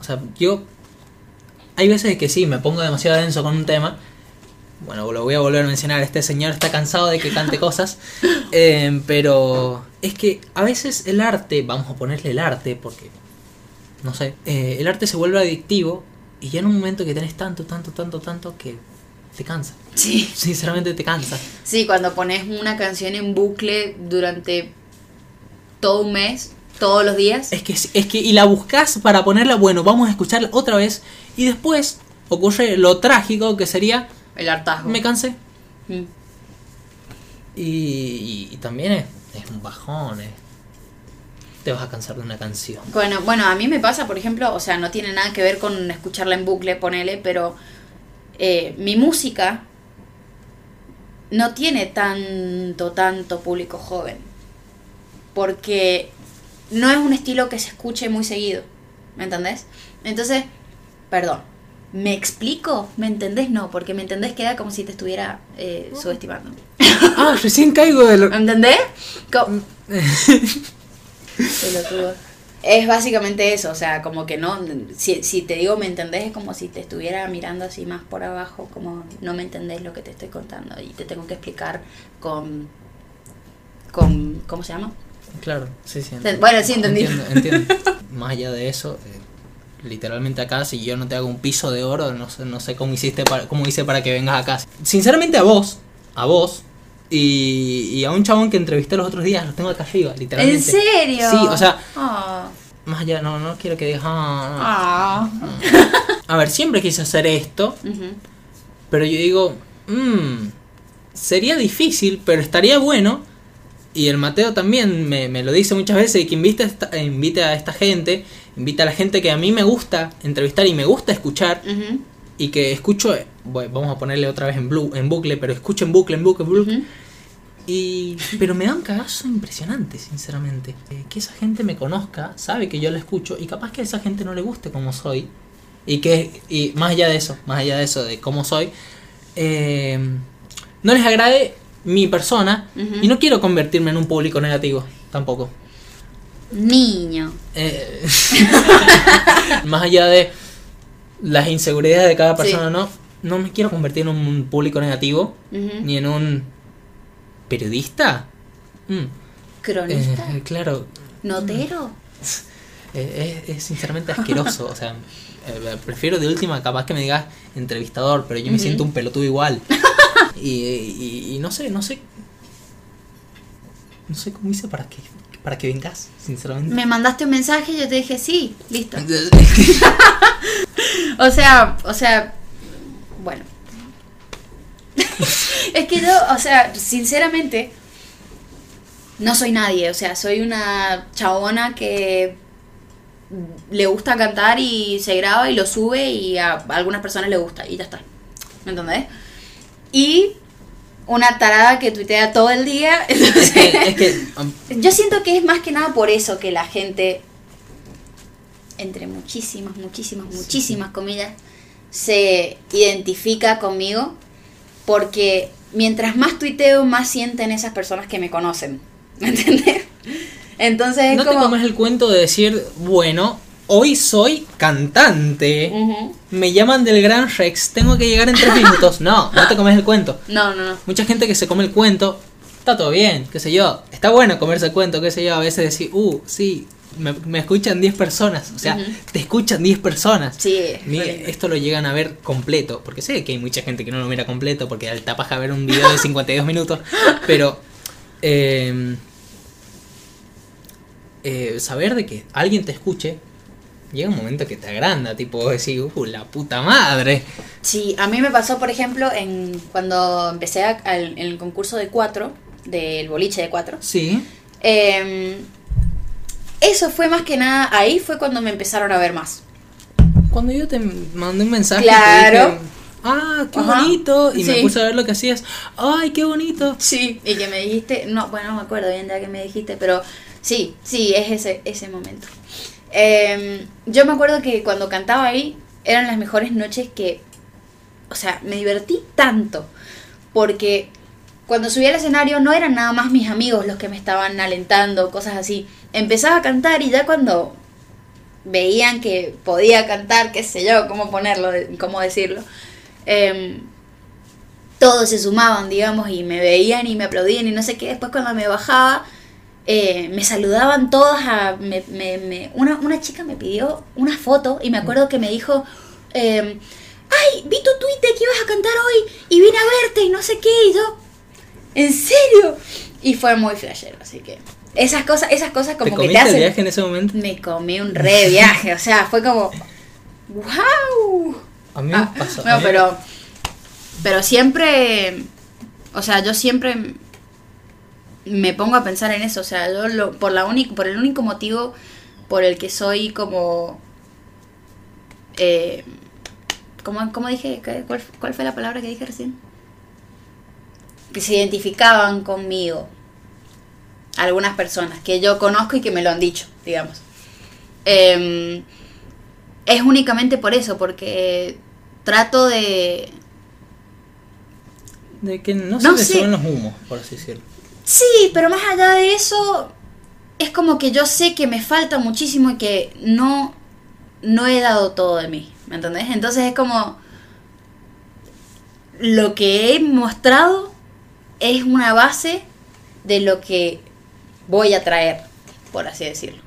o sea, yo hay veces que sí, me pongo demasiado denso con un tema. Bueno, lo voy a volver a mencionar, este señor está cansado de que cante cosas, [laughs] eh, pero es que a veces el arte, vamos a ponerle el arte, porque, no sé, eh, el arte se vuelve adictivo y ya en un momento que tenés tanto, tanto, tanto, tanto que te cansa. Sí. Sinceramente te cansa. Sí, cuando pones una canción en bucle durante todo un mes, todos los días. Es que, es que, y la buscas para ponerla, bueno, vamos a escucharla otra vez, y después ocurre lo trágico que sería, El hartazgo. me cansé. Mm. Y, y- y también es, es un bajón, es- te vas a cansar de una canción. Bueno, bueno, a mí me pasa, por ejemplo, o sea, no tiene nada que ver con escucharla en bucle, ponele, pero eh, mi música no tiene tanto, tanto público joven. Porque no es un estilo que se escuche muy seguido. ¿Me entendés? Entonces, perdón. ¿Me explico? ¿Me entendés? No, porque me entendés queda como si te estuviera eh, subestimando. Ah, recién caigo de lo... ¿Me entendés? Co- Pelotudo. Es básicamente eso, o sea, como que no, si, si te digo me entendés es como si te estuviera mirando así más por abajo, como no me entendés lo que te estoy contando y te tengo que explicar con, con ¿cómo se llama? Claro, sí, sí. Te- bueno, sí, entendí. Entiendo, entiendo. Más allá de eso, eh, literalmente acá, si yo no te hago un piso de oro, no sé, no sé cómo hiciste para, cómo hice para que vengas acá. Sinceramente a vos, a vos, y, y a un chabón que entrevisté los otros días, los tengo acá arriba, ¿En literalmente. serio? Sí, o sea, Ah, más allá, no, no quiero que digas, ah, Ah. a ver, siempre quise hacer esto, pero yo digo, mmm, sería difícil, pero estaría bueno. Y el Mateo también me, me lo dice muchas veces, que invite a, esta, invite a esta gente, invita a la gente que a mí me gusta entrevistar y me gusta escuchar, y que escucho, bueno, vamos a ponerle otra vez en, blu- en bucle, pero escucho en bucle, en bucle, en bucle. Y, pero me da un cagazo impresionante, sinceramente. Eh, que esa gente me conozca, sabe que yo la escucho y capaz que a esa gente no le guste como soy. Y que, y más allá de eso, más allá de eso, de cómo soy, eh, no les agrade mi persona y no quiero convertirme en un público negativo tampoco. Niño. Eh, [laughs] más allá de las inseguridades de cada persona, Sí. no, no me quiero convertir en un público negativo ni en un periodista. Mm, Cronista. eh, claro, Notero. eh, es, es sinceramente asqueroso. o sea, prefiero de última capaz que me digas entrevistador, pero yo me siento un pelotudo igual. [laughs] y, y- y no sé, no sé. No sé cómo hice para que, para que vengas, sinceramente. Me mandaste un mensaje y yo te dije sí, listo. [laughs] O sea, o sea, bueno. [laughs] es que yo, o sea, sinceramente, no soy nadie. O sea, soy una chabona que le gusta cantar y se graba y lo sube y a algunas personas le gusta y ya está. ¿Me entendés? Y una tarada que tuitea todo el día. [laughs] es que, es que, um, Yo siento que es más que nada por eso que la gente, entre muchísimas, muchísimas, muchísimas comillas, se identifica conmigo porque mientras más tuiteo, más sienten esas personas que me conocen. ¿Me entiendes? [laughs] Entonces es no te como... comes el cuento de decir, bueno, hoy soy cantante. Me llaman del Gran Rex, tengo que llegar en tres minutos. No, no te comes el cuento. No, no, no. Mucha gente que se come el cuento, está todo bien, qué sé yo. Está bueno comerse el cuento, qué sé yo. A veces decir, uh, sí, me, me escuchan 10 personas. O sea, te escuchan 10 personas. Sí, es Ni- re lindo. esto lo llegan a ver completo, porque sé que hay mucha gente que no lo mira completo, porque al tapas a ver un video de 52 minutos, pero eh, eh, saber de que alguien te escuche, llega un momento que te agranda, tipo decir, uh, la puta madre. Sí, a mí me pasó, por ejemplo, en cuando empecé a- al- en el concurso de cuatro, del boliche de cuatro. Sí, Eh, eso fue más que nada, ahí fue cuando me empezaron a ver más. cuando yo te mandé un mensaje, te Claro. dije, ah, qué Ajá, bonito, y me puse a ver lo que hacías, ay, qué bonito. Sí. Y que me dijiste, no, bueno, no me acuerdo bien ya que me dijiste, pero sí, sí, es ese, ese momento. Eh, yo me acuerdo que cuando cantaba ahí, eran las mejores noches que, o sea, me divertí tanto, porque cuando subía al escenario no eran nada más mis amigos los que me estaban alentando, cosas así. Empezaba a cantar y ya cuando veían que podía cantar, qué sé yo, cómo ponerlo, cómo decirlo, em, todos se sumaban, digamos, y me veían y me aplaudían y no sé qué. Después cuando me bajaba, eh, me saludaban todas. A, me, me- me- una, una chica me pidió una foto y me acuerdo que me dijo, em, ay, vi tu que ibas a cantar hoy y vine a verte y no sé qué. Y yo, ¿en serio? Y fue muy flashero, así que esas cosas, esas cosas ¿Te como que te el hacen... viaje en ese momento? Me comí un re viaje, o sea, fue como, wow. A mí Ah, me pasó. a no, pero, pero siempre, o sea, yo siempre me pongo a pensar en eso, o sea, yo lo, por la único, por el único motivo por el que soy como, eh, ¿cómo, cómo dije? ¿Qué- cuál, cuál fue la palabra que dije recién? Que se identificaban conmigo algunas personas que yo conozco y que me lo han dicho, digamos. Em, es únicamente por eso, porque trato de... De que no, No se le suben los humos, por así decirlo. Sí, pero más allá de eso, es como que yo sé que me falta muchísimo y que no, no he dado todo de mí, ¿me entendés? Entonces es como... Lo que he mostrado es una base de lo que voy a traer, por así decirlo.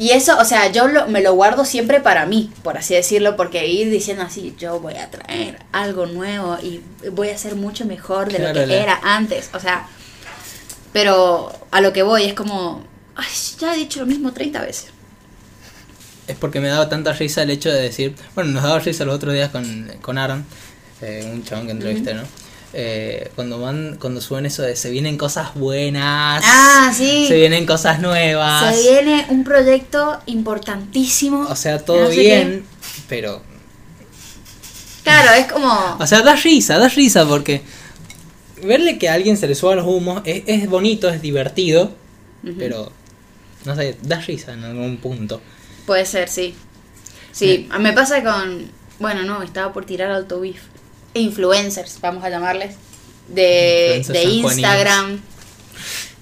Y eso, o sea, yo lo- me lo guardo siempre para mí, por así decirlo, porque ir diciendo así, yo voy a traer algo nuevo y voy a ser mucho mejor de lo que la- era antes, o sea, pero a lo que voy es como, Ay, ya he dicho lo mismo 30 veces. Es porque me daba tanta risa el hecho de decir. Bueno, nos daba risa los otros días con, con Aaron, eh, un chabón que entrevisté, ¿no? Eh, cuando van, cuando suben eso de se vienen cosas buenas. Ah, sí. Se vienen cosas nuevas. Se viene un proyecto importantísimo. O sea, todo No sé bien, pero. Claro, es como. O sea, da risa, da risa porque. Verle que a alguien se le suba los humos es, es bonito, es divertido, pero. No sé, da risa en algún punto. Puede ser, sí. Sí, me pasa con. Bueno, no, estaba por tirar autobif. Influencers, vamos a llamarles. De, de. Instagram.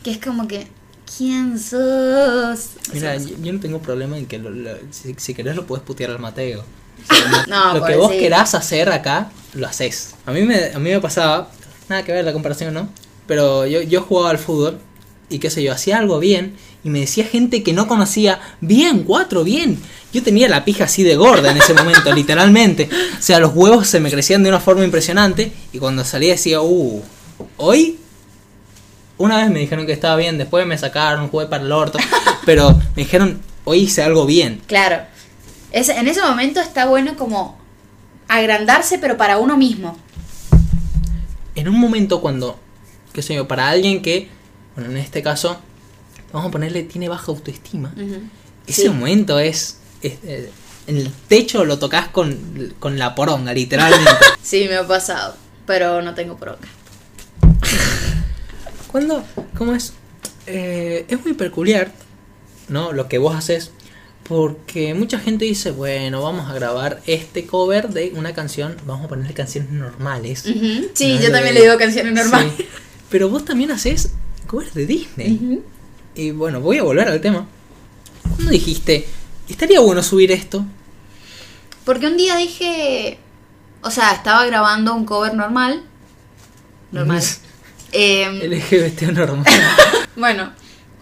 Que es como que. ¿Quién sos? Mira, O sea, yo, yo no tengo problema en que lo- lo- si, si querés lo puedes putear al Mateo. O [laughs] sea, No, lo que pues vos sí. querás hacer acá, lo haces. A mí me, a mí me pasaba, nada que ver la comparación, ¿no? Pero yo, yo jugaba al fútbol y qué sé yo, hacía algo bien y me decía gente que no conocía, bien, cuatro, bien. Yo tenía la pija así de gorda en ese momento, [laughs] literalmente. O sea, los huevos se me crecían de una forma impresionante y cuando salía decía, uh, hoy una vez me dijeron que estaba bien, después me sacaron, jugué para el orto, [laughs] pero me dijeron, hoy hice algo bien. Claro. Es, en ese momento está bueno como agrandarse, pero para uno mismo. En un momento cuando, qué sé yo, para alguien que, bueno, en este caso, vamos a ponerle, tiene baja autoestima, ese Sí. momento es, es, eh, en el techo lo tocas con, con la poronga, literalmente. [laughs] Sí, me ha pasado. Pero no tengo bronca. [laughs] Cuando, ¿cómo es? Eh, es muy peculiar, ¿no? Lo que vos haces, porque mucha gente dice, bueno, vamos a grabar este cover de una canción, vamos a ponerle canciones normales. Sí, No, yo también de- le digo canciones normales. Sí. Pero vos también haces covers de Disney. Y bueno, voy a volver al tema. ¿Cuándo dijiste, estaría bueno subir esto? Porque un día dije, o sea, estaba grabando un cover normal. Normal. [laughs] Em, LGBT normal. [laughs] bueno,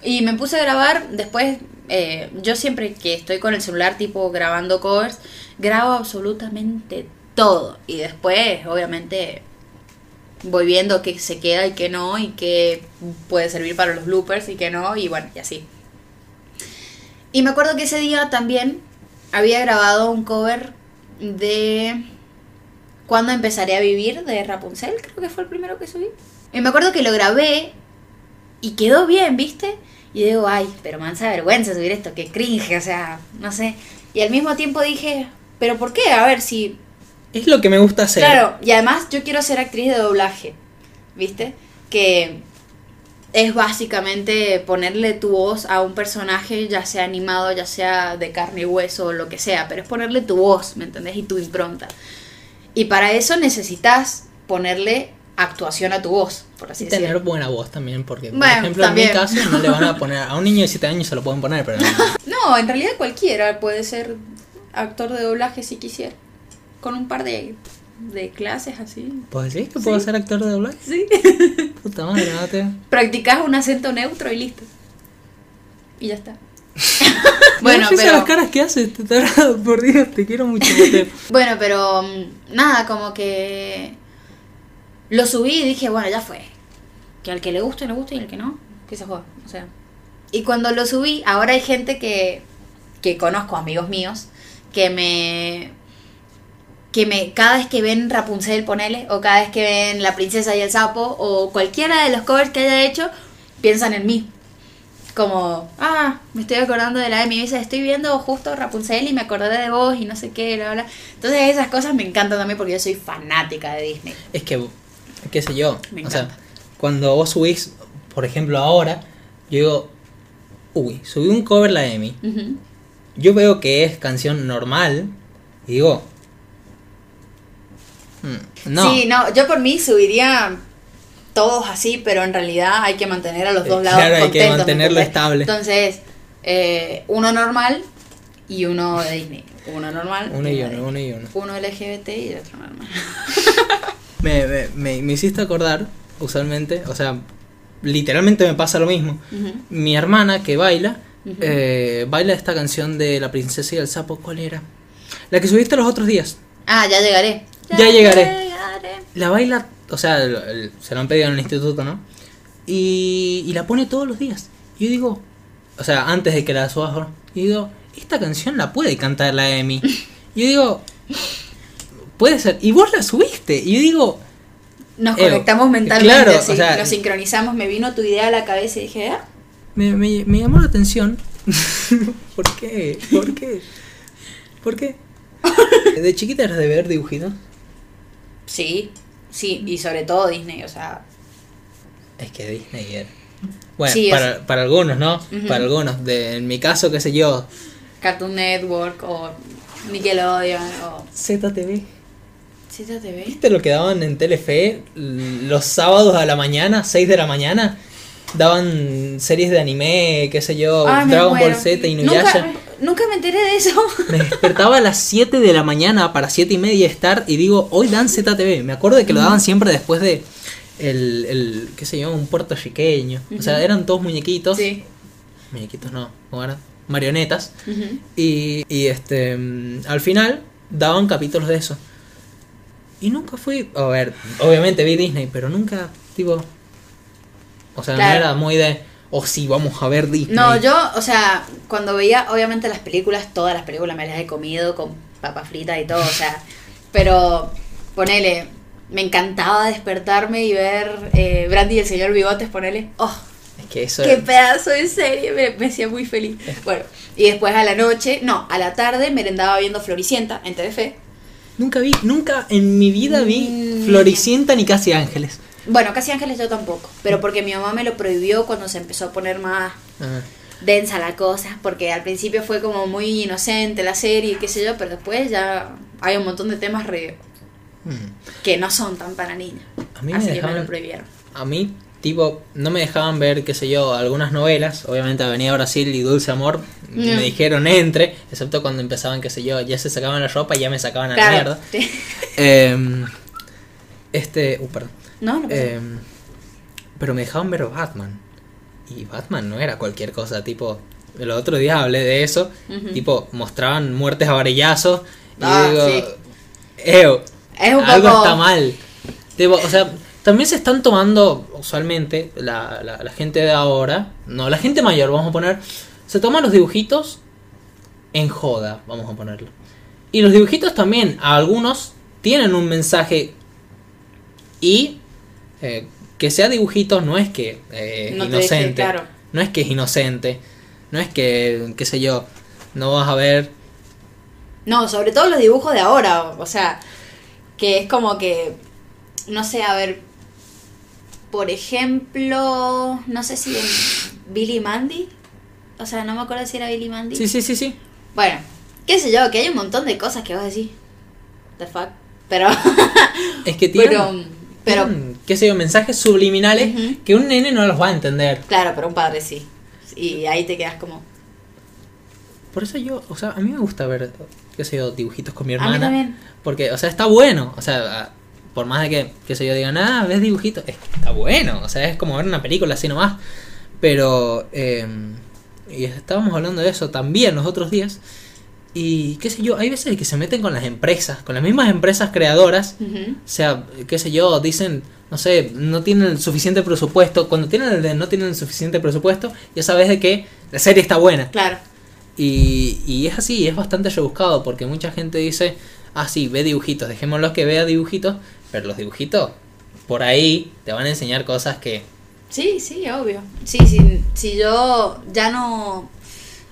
y me puse a grabar, después, eh, yo siempre que estoy con el celular tipo grabando covers, grabo absolutamente todo. Y después, obviamente, voy viendo qué se queda y qué no, y qué puede servir para los bloopers y qué no, y bueno, y así. Y me acuerdo que ese día también había grabado un cover de cuando empezaré a vivir de Rapunzel, creo que fue el primero que subí. Y me acuerdo que lo grabé y quedó bien, ¿viste? Y digo, ay, pero mansa vergüenza subir esto, que cringe, o sea, no sé. Y al mismo tiempo dije, pero ¿por qué? A ver si es lo que me gusta hacer. Claro, y además yo quiero ser actriz de doblaje, ¿viste? Que es básicamente ponerle tu voz a un personaje, ya sea animado, ya sea de carne y hueso o lo que sea, pero es ponerle tu voz, ¿me entendés? Y tu impronta. Y para eso necesitas ponerle actuación a tu voz, por así Y tener decirlo. buena voz también, porque por ejemplo también. en mi caso no le van a poner, a un niño de 7 años se lo pueden poner, pero [laughs] No, en realidad cualquiera puede ser actor de doblaje si quisiera. Con un par de, de clases así. ¿Puedes decir que puedo Sí. ser actor de doblaje? Sí. [laughs] Puta madre, no te... Practicás un acento neutro y listo. Y ya está. [laughs] bueno, bueno, pero... las caras que haces, te tarado, [laughs] por Dios, te quiero mucho. Bueno, pero. mm, Nada, como que. Lo subí y dije, bueno, ya fue. Que al que le guste, le guste y al que no, que se juegue. O sea. Y cuando lo subí, ahora hay gente que. que conozco, amigos míos, que me. Que me. cada vez que ven Rapunzel, ponele, o cada vez que ven La Princesa y el Sapo, o cualquiera de los covers que haya hecho, piensan en mí. Como, ah, me estoy acordando de la de mi dice, estoy viendo justo Rapunzel y me acordé de vos y no sé qué, bla, bla. Entonces esas cosas me encantan también porque yo soy fanática de Disney. Es que, qué sé yo, Me o sea, cuando vos subís, por ejemplo ahora, yo digo, uy, subí un cover la Emi, Ujú. yo veo que es canción normal y digo, no, Sí, no, yo por mí subiría todos así, pero en realidad hay que mantener a los Eh, dos lados claro, hay que contentos, ¿me mantenerlo estable. Entonces, eh, uno normal y uno de Disney. Uno normal. uno y uno, uno y uno. Uno LGBT y el otro normal. [laughs] Me, me, me, me hiciste acordar, usualmente, o sea, literalmente me pasa lo mismo. Mi hermana que baila, eh, baila esta canción de La princesa y el sapo, ¿cuál era? La que subiste los otros días. Ah, ya llegaré. Ya llegaré. llegaré. La baila, o sea, se lo han pedido en el instituto, ¿no? Y, y la pone todos los días. Yo digo, o sea, antes de que la subas, y digo, esta canción la puede cantar la Emi. Yo digo, puede ser. Y vos la subiste. Y yo digo, Nos Eh, conectamos mentalmente, claro, así, o sea, nos sincronizamos, me vino tu idea a la cabeza y dije, me, me, me llamó la atención. [laughs] ¿Por qué? ¿Por qué? ¿Por qué? [laughs] ¿De chiquita eras de ver dibujitos? Sí, sí, y sobre todo Disney, o sea, Es que Disney era. Bueno, Sí, para, para algunos, ¿no? Para algunos. De, en mi caso, qué sé yo, Cartoon Network o Nickelodeon o ZTV. ZTV. ¿Viste lo que daban en Telefe los sábados a la mañana, 6 de la mañana? Daban series de anime, qué sé yo, Ay, me Dragon Ball. Z y nunca, Nuyasha. nunca me enteré de eso. [laughs] Me despertaba a las 7 de la mañana para 7 y media estar y digo, hoy dan ZTV. Me acuerdo de que lo daban siempre después de el, el qué sé yo, un puertorriqueño. O sea, eran todos muñequitos. Sí. Muñequitos no, ¿cómo eran? Marionetas. Y, y este mm, al final daban capítulos de eso. Y nunca fui, a ver, obviamente vi Disney, pero nunca, tipo, o sea, Claro. no era muy de, oh sí, vamos a ver Disney. No, yo, o sea, cuando veía, obviamente las películas, todas las películas me las he comido con papa frita y todo, o sea, [laughs] pero ponele, me encantaba despertarme y ver eh, Brandy y el señor Bigotes, ponele, oh, Es que eso qué pedazo de serie, me, me hacía muy feliz. Bueno, y después a la noche, no, a la tarde merendaba viendo Floricienta en Telefe. nunca vi, nunca en mi vida vi Mm. Floricienta ni Casi Ángeles. Bueno, Casi Ángeles yo tampoco, pero porque mi mamá me lo prohibió cuando se empezó a poner más densa la cosa, porque al principio fue como muy inocente la serie, qué sé yo, pero después ya hay un montón de temas re- mm. que no son tan para niños. A mí me Así que me dejaban- lo prohibieron. A mí, tipo, no me dejaban ver, qué sé yo, algunas novelas. Obviamente Avenida Brasil y Dulce Amor Mm. me dijeron entre, excepto cuando empezaban, qué sé yo, ya se sacaban la ropa y ya me sacaban a la mierda. sí. Em, este, uh, perdón. No, no. Em, pero me dejaban ver Batman. Y Batman no era cualquier cosa, tipo. El otro día hablé de eso. Tipo, mostraban muertes a varillazos. Y Ah, digo. sí. "Eo, Es un algo poco- está mal. Tipo, o sea, también se están tomando, usualmente, la, la, la gente de ahora. No, la gente mayor, vamos a poner. Se toman los dibujitos en joda, vamos a ponerlo. Y los dibujitos también, a algunos, tienen un mensaje. Y eh, que sea dibujitos no es que eh, No deje inocente. claro. No es que es inocente. No es que, qué sé yo, no vas a ver. No, sobre todo los dibujos de ahora, o sea, que es como que, no sé, a ver, por ejemplo, no sé si en Billy Mandy, o sea, no me acuerdo si era Billy Mandy. Sí, sí, sí, sí. Bueno, qué sé yo, que hay un montón de cosas que vos decís, the fuck, pero, Es que [laughs] tienen, pero, pero, tienen, qué sé yo, mensajes subliminales Ujú. que un nene no los va a entender. claro, pero un padre sí, y ahí te quedas como, Por eso yo, o sea, a mí me gusta ver, qué sé yo, dibujitos con mi a hermana. mí también, Porque, o sea, está bueno. O sea, a- por más de que, qué sé yo, digan, ah, ves dibujitos, es que está bueno. O sea, es como ver una película así nomás. Pero, eh, y estábamos hablando de eso también los otros días. Y, qué sé yo, hay veces que se meten con las empresas, con las mismas empresas creadoras. O sea, qué sé yo, dicen, no sé, no tienen el suficiente presupuesto. Cuando tienen el de no tienen el suficiente presupuesto, ya sabes de que la serie está buena. claro, Y, y es así, es bastante rebuscado porque mucha gente dice, ah, sí, ve dibujitos, dejémoslo que vea dibujitos, pero los dibujitos por ahí te van a enseñar cosas que... Sí, sí, obvio. Sí, sí, si yo ya no...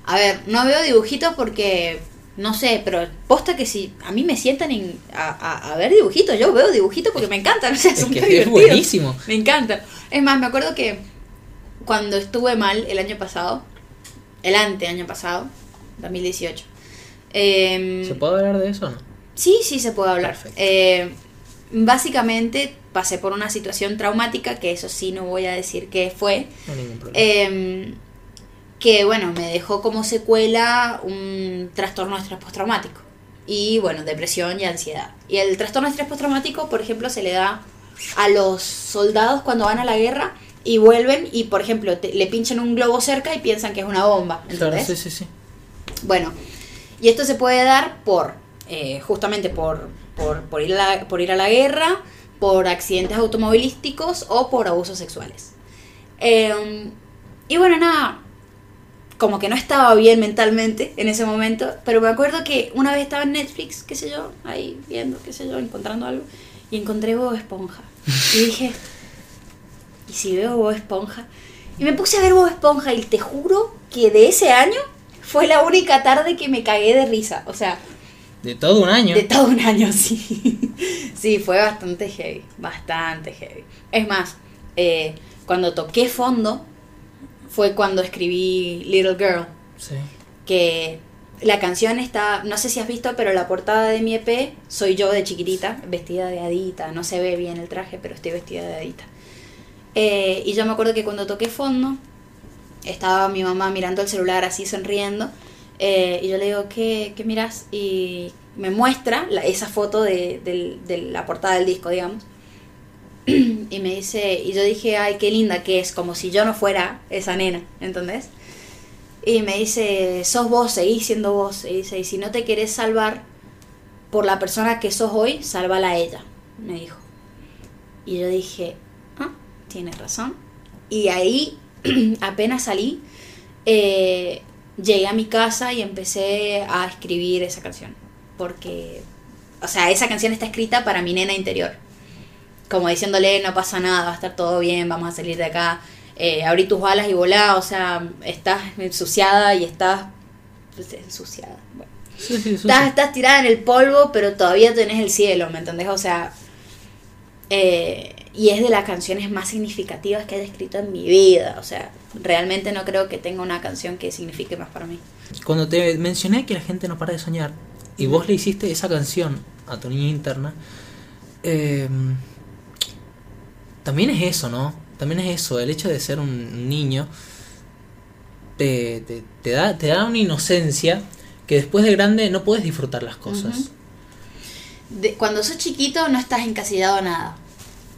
A ver, no veo dibujitos porque, no sé, pero posta que si a mí me sientan en- a, a- a ver dibujitos, yo veo dibujitos porque me encantan, [laughs] o sea, Es son que muy es divertidos. buenísimo. Me encantan. Es más, me acuerdo que cuando estuve mal el año pasado, el ante año pasado, 2018, em, ¿Se puede hablar de eso o no? Sí, sí se puede hablar. Eh, básicamente pasé por una situación traumática, que eso sí no voy a decir qué fue, No hay ningún problema. eh, que bueno, me dejó como secuela un trastorno de estrés postraumático. Y bueno, depresión y ansiedad. Y el trastorno de estrés postraumático, por ejemplo, se le da a los soldados cuando van a la guerra y vuelven y, por ejemplo, te- le pinchan un globo cerca y piensan que es una bomba. sí, sí, sí. Bueno, y esto se puede dar por, eh, justamente por, por, por ir a la, por ir a la guerra, por accidentes automovilísticos o por abusos sexuales. Eh, y bueno, nada, como que no estaba bien mentalmente en ese momento, pero me acuerdo que una vez estaba en Netflix, qué sé yo, ahí viendo, qué sé yo, encontrando algo, y encontré Bob Esponja. Y dije, ¿y si veo Bob Esponja? Y me puse a ver Bob Esponja y te juro que de ese año fue la única tarde que me cagué de risa. O sea, De todo un año. de todo un año, [laughs] sí. Sí, fue bastante heavy, bastante heavy. Es más, eh, cuando toqué fondo fue cuando escribí Little Girl, Sí. que la canción está, no sé si has visto, pero la portada de mi EP soy yo de chiquitita, vestida de hadita, no se ve bien el traje, pero estoy vestida de hadita. Eh, y yo me acuerdo que cuando toqué fondo, estaba mi mamá mirando el celular así sonriendo, eh, y yo le digo, ¿qué, qué miras? Y me muestra la- esa foto de, del- de la portada del disco, digamos. [clears throat] y me dice, y yo dije, ay, qué linda que es, como si yo no fuera esa nena, ¿entendés? Y me dice, sos vos, seguís siendo vos. Y dice, y si no te querés salvar por la persona que sos hoy, sálvala a ella, me dijo. Y yo dije, ah, tienes razón. Y ahí, [clears throat] apenas salí, eh, llegué a mi casa y empecé a escribir esa canción. Porque, o sea, esa canción está escrita para mi nena interior. Como diciéndole, no pasa nada, va a estar todo bien, vamos a salir de acá. Eh, abrí tus balas y volá, o sea, estás ensuciada y estás pues, ensuciada. Bueno. Sí, sí, Estás, estás tirada en el polvo, pero todavía tenés el cielo, ¿me entendés? O sea, eh, y es de las canciones más significativas que he escrito en mi vida. O sea, realmente no creo que tenga una canción que signifique más para mí. Cuando te mencioné que la gente no para de soñar y vos le hiciste esa canción a tu niña interna, eh, también es eso, ¿no? También es eso, el hecho de ser un niño te, te, te da, te da una inocencia que después de grande no puedes disfrutar las cosas. De- cuando sos chiquito no estás encasillado a nada.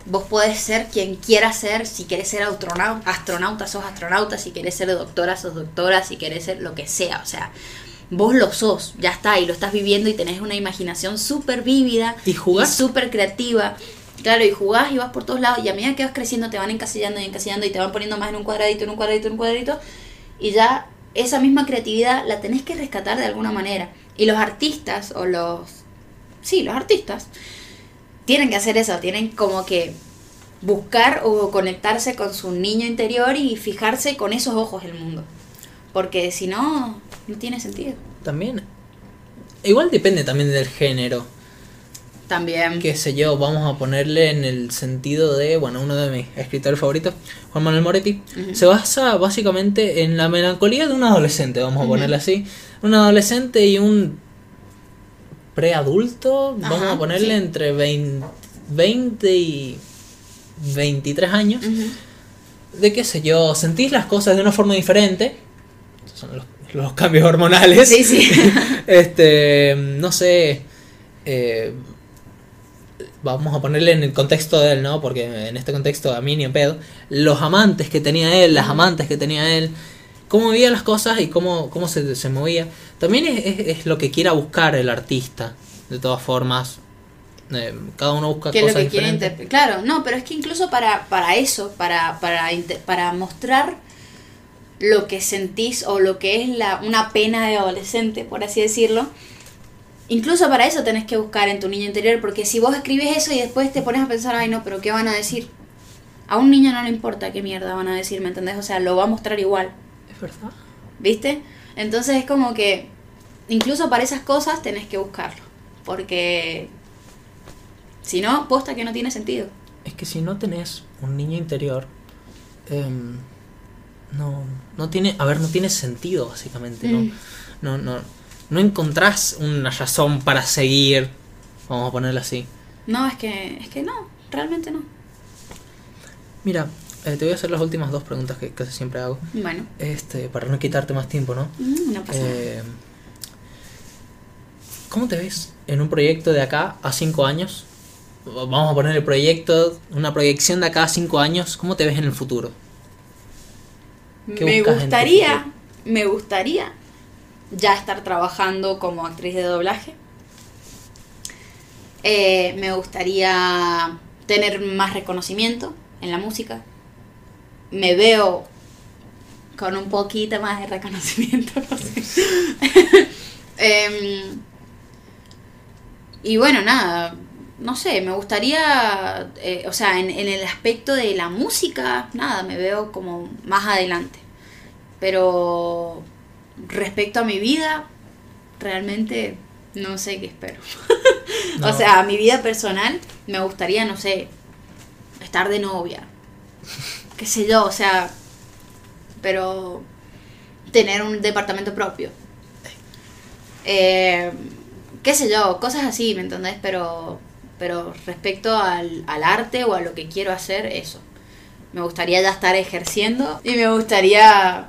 Vos podés ser quien quieras ser, si querés ser astronauta, astronauta, sos astronauta, si querés ser doctora, sos doctora, si querés ser lo que sea, o sea, vos lo sos, ya está, y lo estás viviendo y tenés una imaginación súper vívida ¿Y súper creativa. Claro, y jugás y vas por todos lados, y a medida que vas creciendo te van encasillando y encasillando y te van poniendo más en un cuadradito, en un cuadradito, en un cuadradito, y ya esa misma creatividad la tenés que rescatar de alguna manera. Y los artistas, o los... Sí, los artistas, tienen que hacer eso, tienen como que buscar o conectarse con su niño interior y fijarse con esos ojos el mundo. Porque si no, no tiene sentido. También, igual depende también del género. También. qué sé yo, vamos a ponerle en el sentido de, bueno, uno de mis escritores favoritos, Juan Manuel Moretti, se basa básicamente en la melancolía de un adolescente, vamos a ponerle así, un adolescente y un preadulto, vamos a ponerle sí. entre 20, 20 y 23 años, de qué sé yo, sentís las cosas de una forma diferente, son los, los cambios hormonales, Sí, sí. [laughs] este, no sé, eh, vamos a ponerle en el contexto de él, ¿no? Porque en este contexto a mí ni en pedo, los amantes que tenía él, las amantes que tenía él, cómo veía las cosas y cómo, cómo se, se movía, también es, es- es lo que quiera buscar el artista, de todas formas. Eh, cada uno busca que es lo cosas que diferentes. Claro, no, pero es que incluso para, para eso, para, para, para mostrar lo que sentís o lo que es la, una pena de adolescente, por así decirlo, incluso para eso tenés que buscar en tu niño interior, porque si vos escribes eso y después te pones a pensar, ay no, pero ¿qué van a decir? A un niño no le importa qué mierda van a decir, ¿me entendés? O sea, lo va a mostrar igual. Es verdad. ¿Viste? Entonces es como que incluso para esas cosas tenés que buscarlo. Porque si no, posta que no tiene sentido. Es que si no tenés un niño interior, em, no, no tiene, a ver, no tiene sentido básicamente, ¿no? Mm. No, no, no encontrás una razón para seguir, vamos a ponerlo así. No, es que, es que no, realmente no. Mira, eh, te voy a hacer las últimas dos preguntas que casi siempre hago, Bueno, este, para no quitarte más tiempo, ¿no? mm, no pasa nada. Eh, ¿Cómo te ves en un proyecto de acá a cinco años? Vamos a poner el proyecto, una proyección de acá a cinco años. ¿Cómo te ves en el futuro? ¿qué Me gustaría, me gustaría ya estar trabajando como actriz de doblaje. Eh, me gustaría tener más reconocimiento en la música. Me veo con un poquito más de reconocimiento. [laughs] no sé. Em, y bueno, nada, no sé, me gustaría, eh, o sea, en, en el aspecto de la música, nada, me veo como más adelante. Pero respecto a mi vida, realmente no sé qué espero. [laughs] No. O sea, a mi vida personal, me gustaría, no sé, estar de novia. [laughs] Qué sé yo, o sea, pero tener un departamento propio. Eh, qué sé yo, cosas así, ¿me entendés? Pero, pero respecto al, al arte o a lo que quiero hacer, eso. Me gustaría ya estar ejerciendo y me gustaría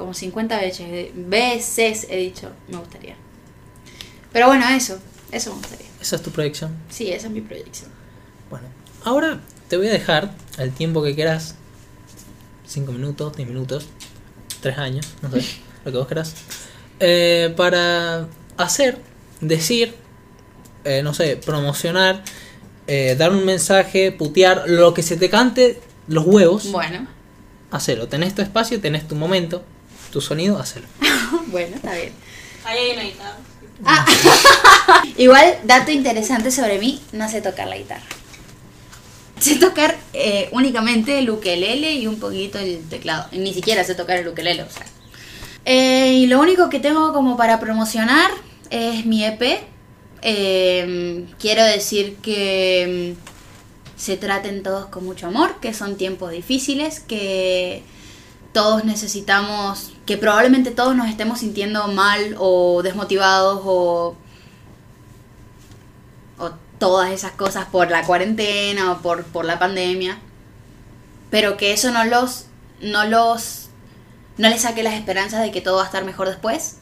como 50 veces, veces he dicho, me gustaría. Pero bueno, eso, eso me gustaría. Esa es tu proyección. Sí, esa es mi proyección. Bueno, ahora te voy a dejar el tiempo que quieras. 5 minutos, 10 minutos, 3 años, no sé, [laughs] lo que vos quieras. Eh, para hacer, decir, eh, no sé, promocionar, eh, dar un mensaje, putear, lo que se te cante los huevos, Bueno, hacelo. Tenés tu espacio, tenés tu momento, tu sonido, hacelo. [laughs] bueno, está bien. Ahí hay una guitarra. [laughs] Igual, dato interesante sobre mí, no sé tocar la guitarra. Sé tocar eh, únicamente el ukelele y un poquito el teclado. Ni siquiera sé tocar el ukelele, o sea. Eh, y lo único que tengo como para promocionar es mi EP. Eh, quiero decir que mm, se traten todos con mucho amor, que son tiempos difíciles, que todos necesitamos, que probablemente todos nos estemos sintiendo mal o desmotivados o, o todas esas cosas por la cuarentena o por, por la pandemia, pero que eso no los, no los, no les saque las esperanzas de que todo va a estar mejor después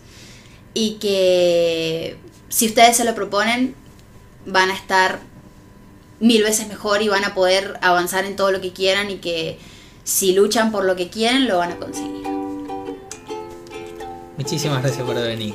y que si ustedes se lo proponen van a estar mil veces mejor y van a poder avanzar en todo lo que quieran y que si luchan por lo que quieren lo van a conseguir. Muchísimas gracias por venir.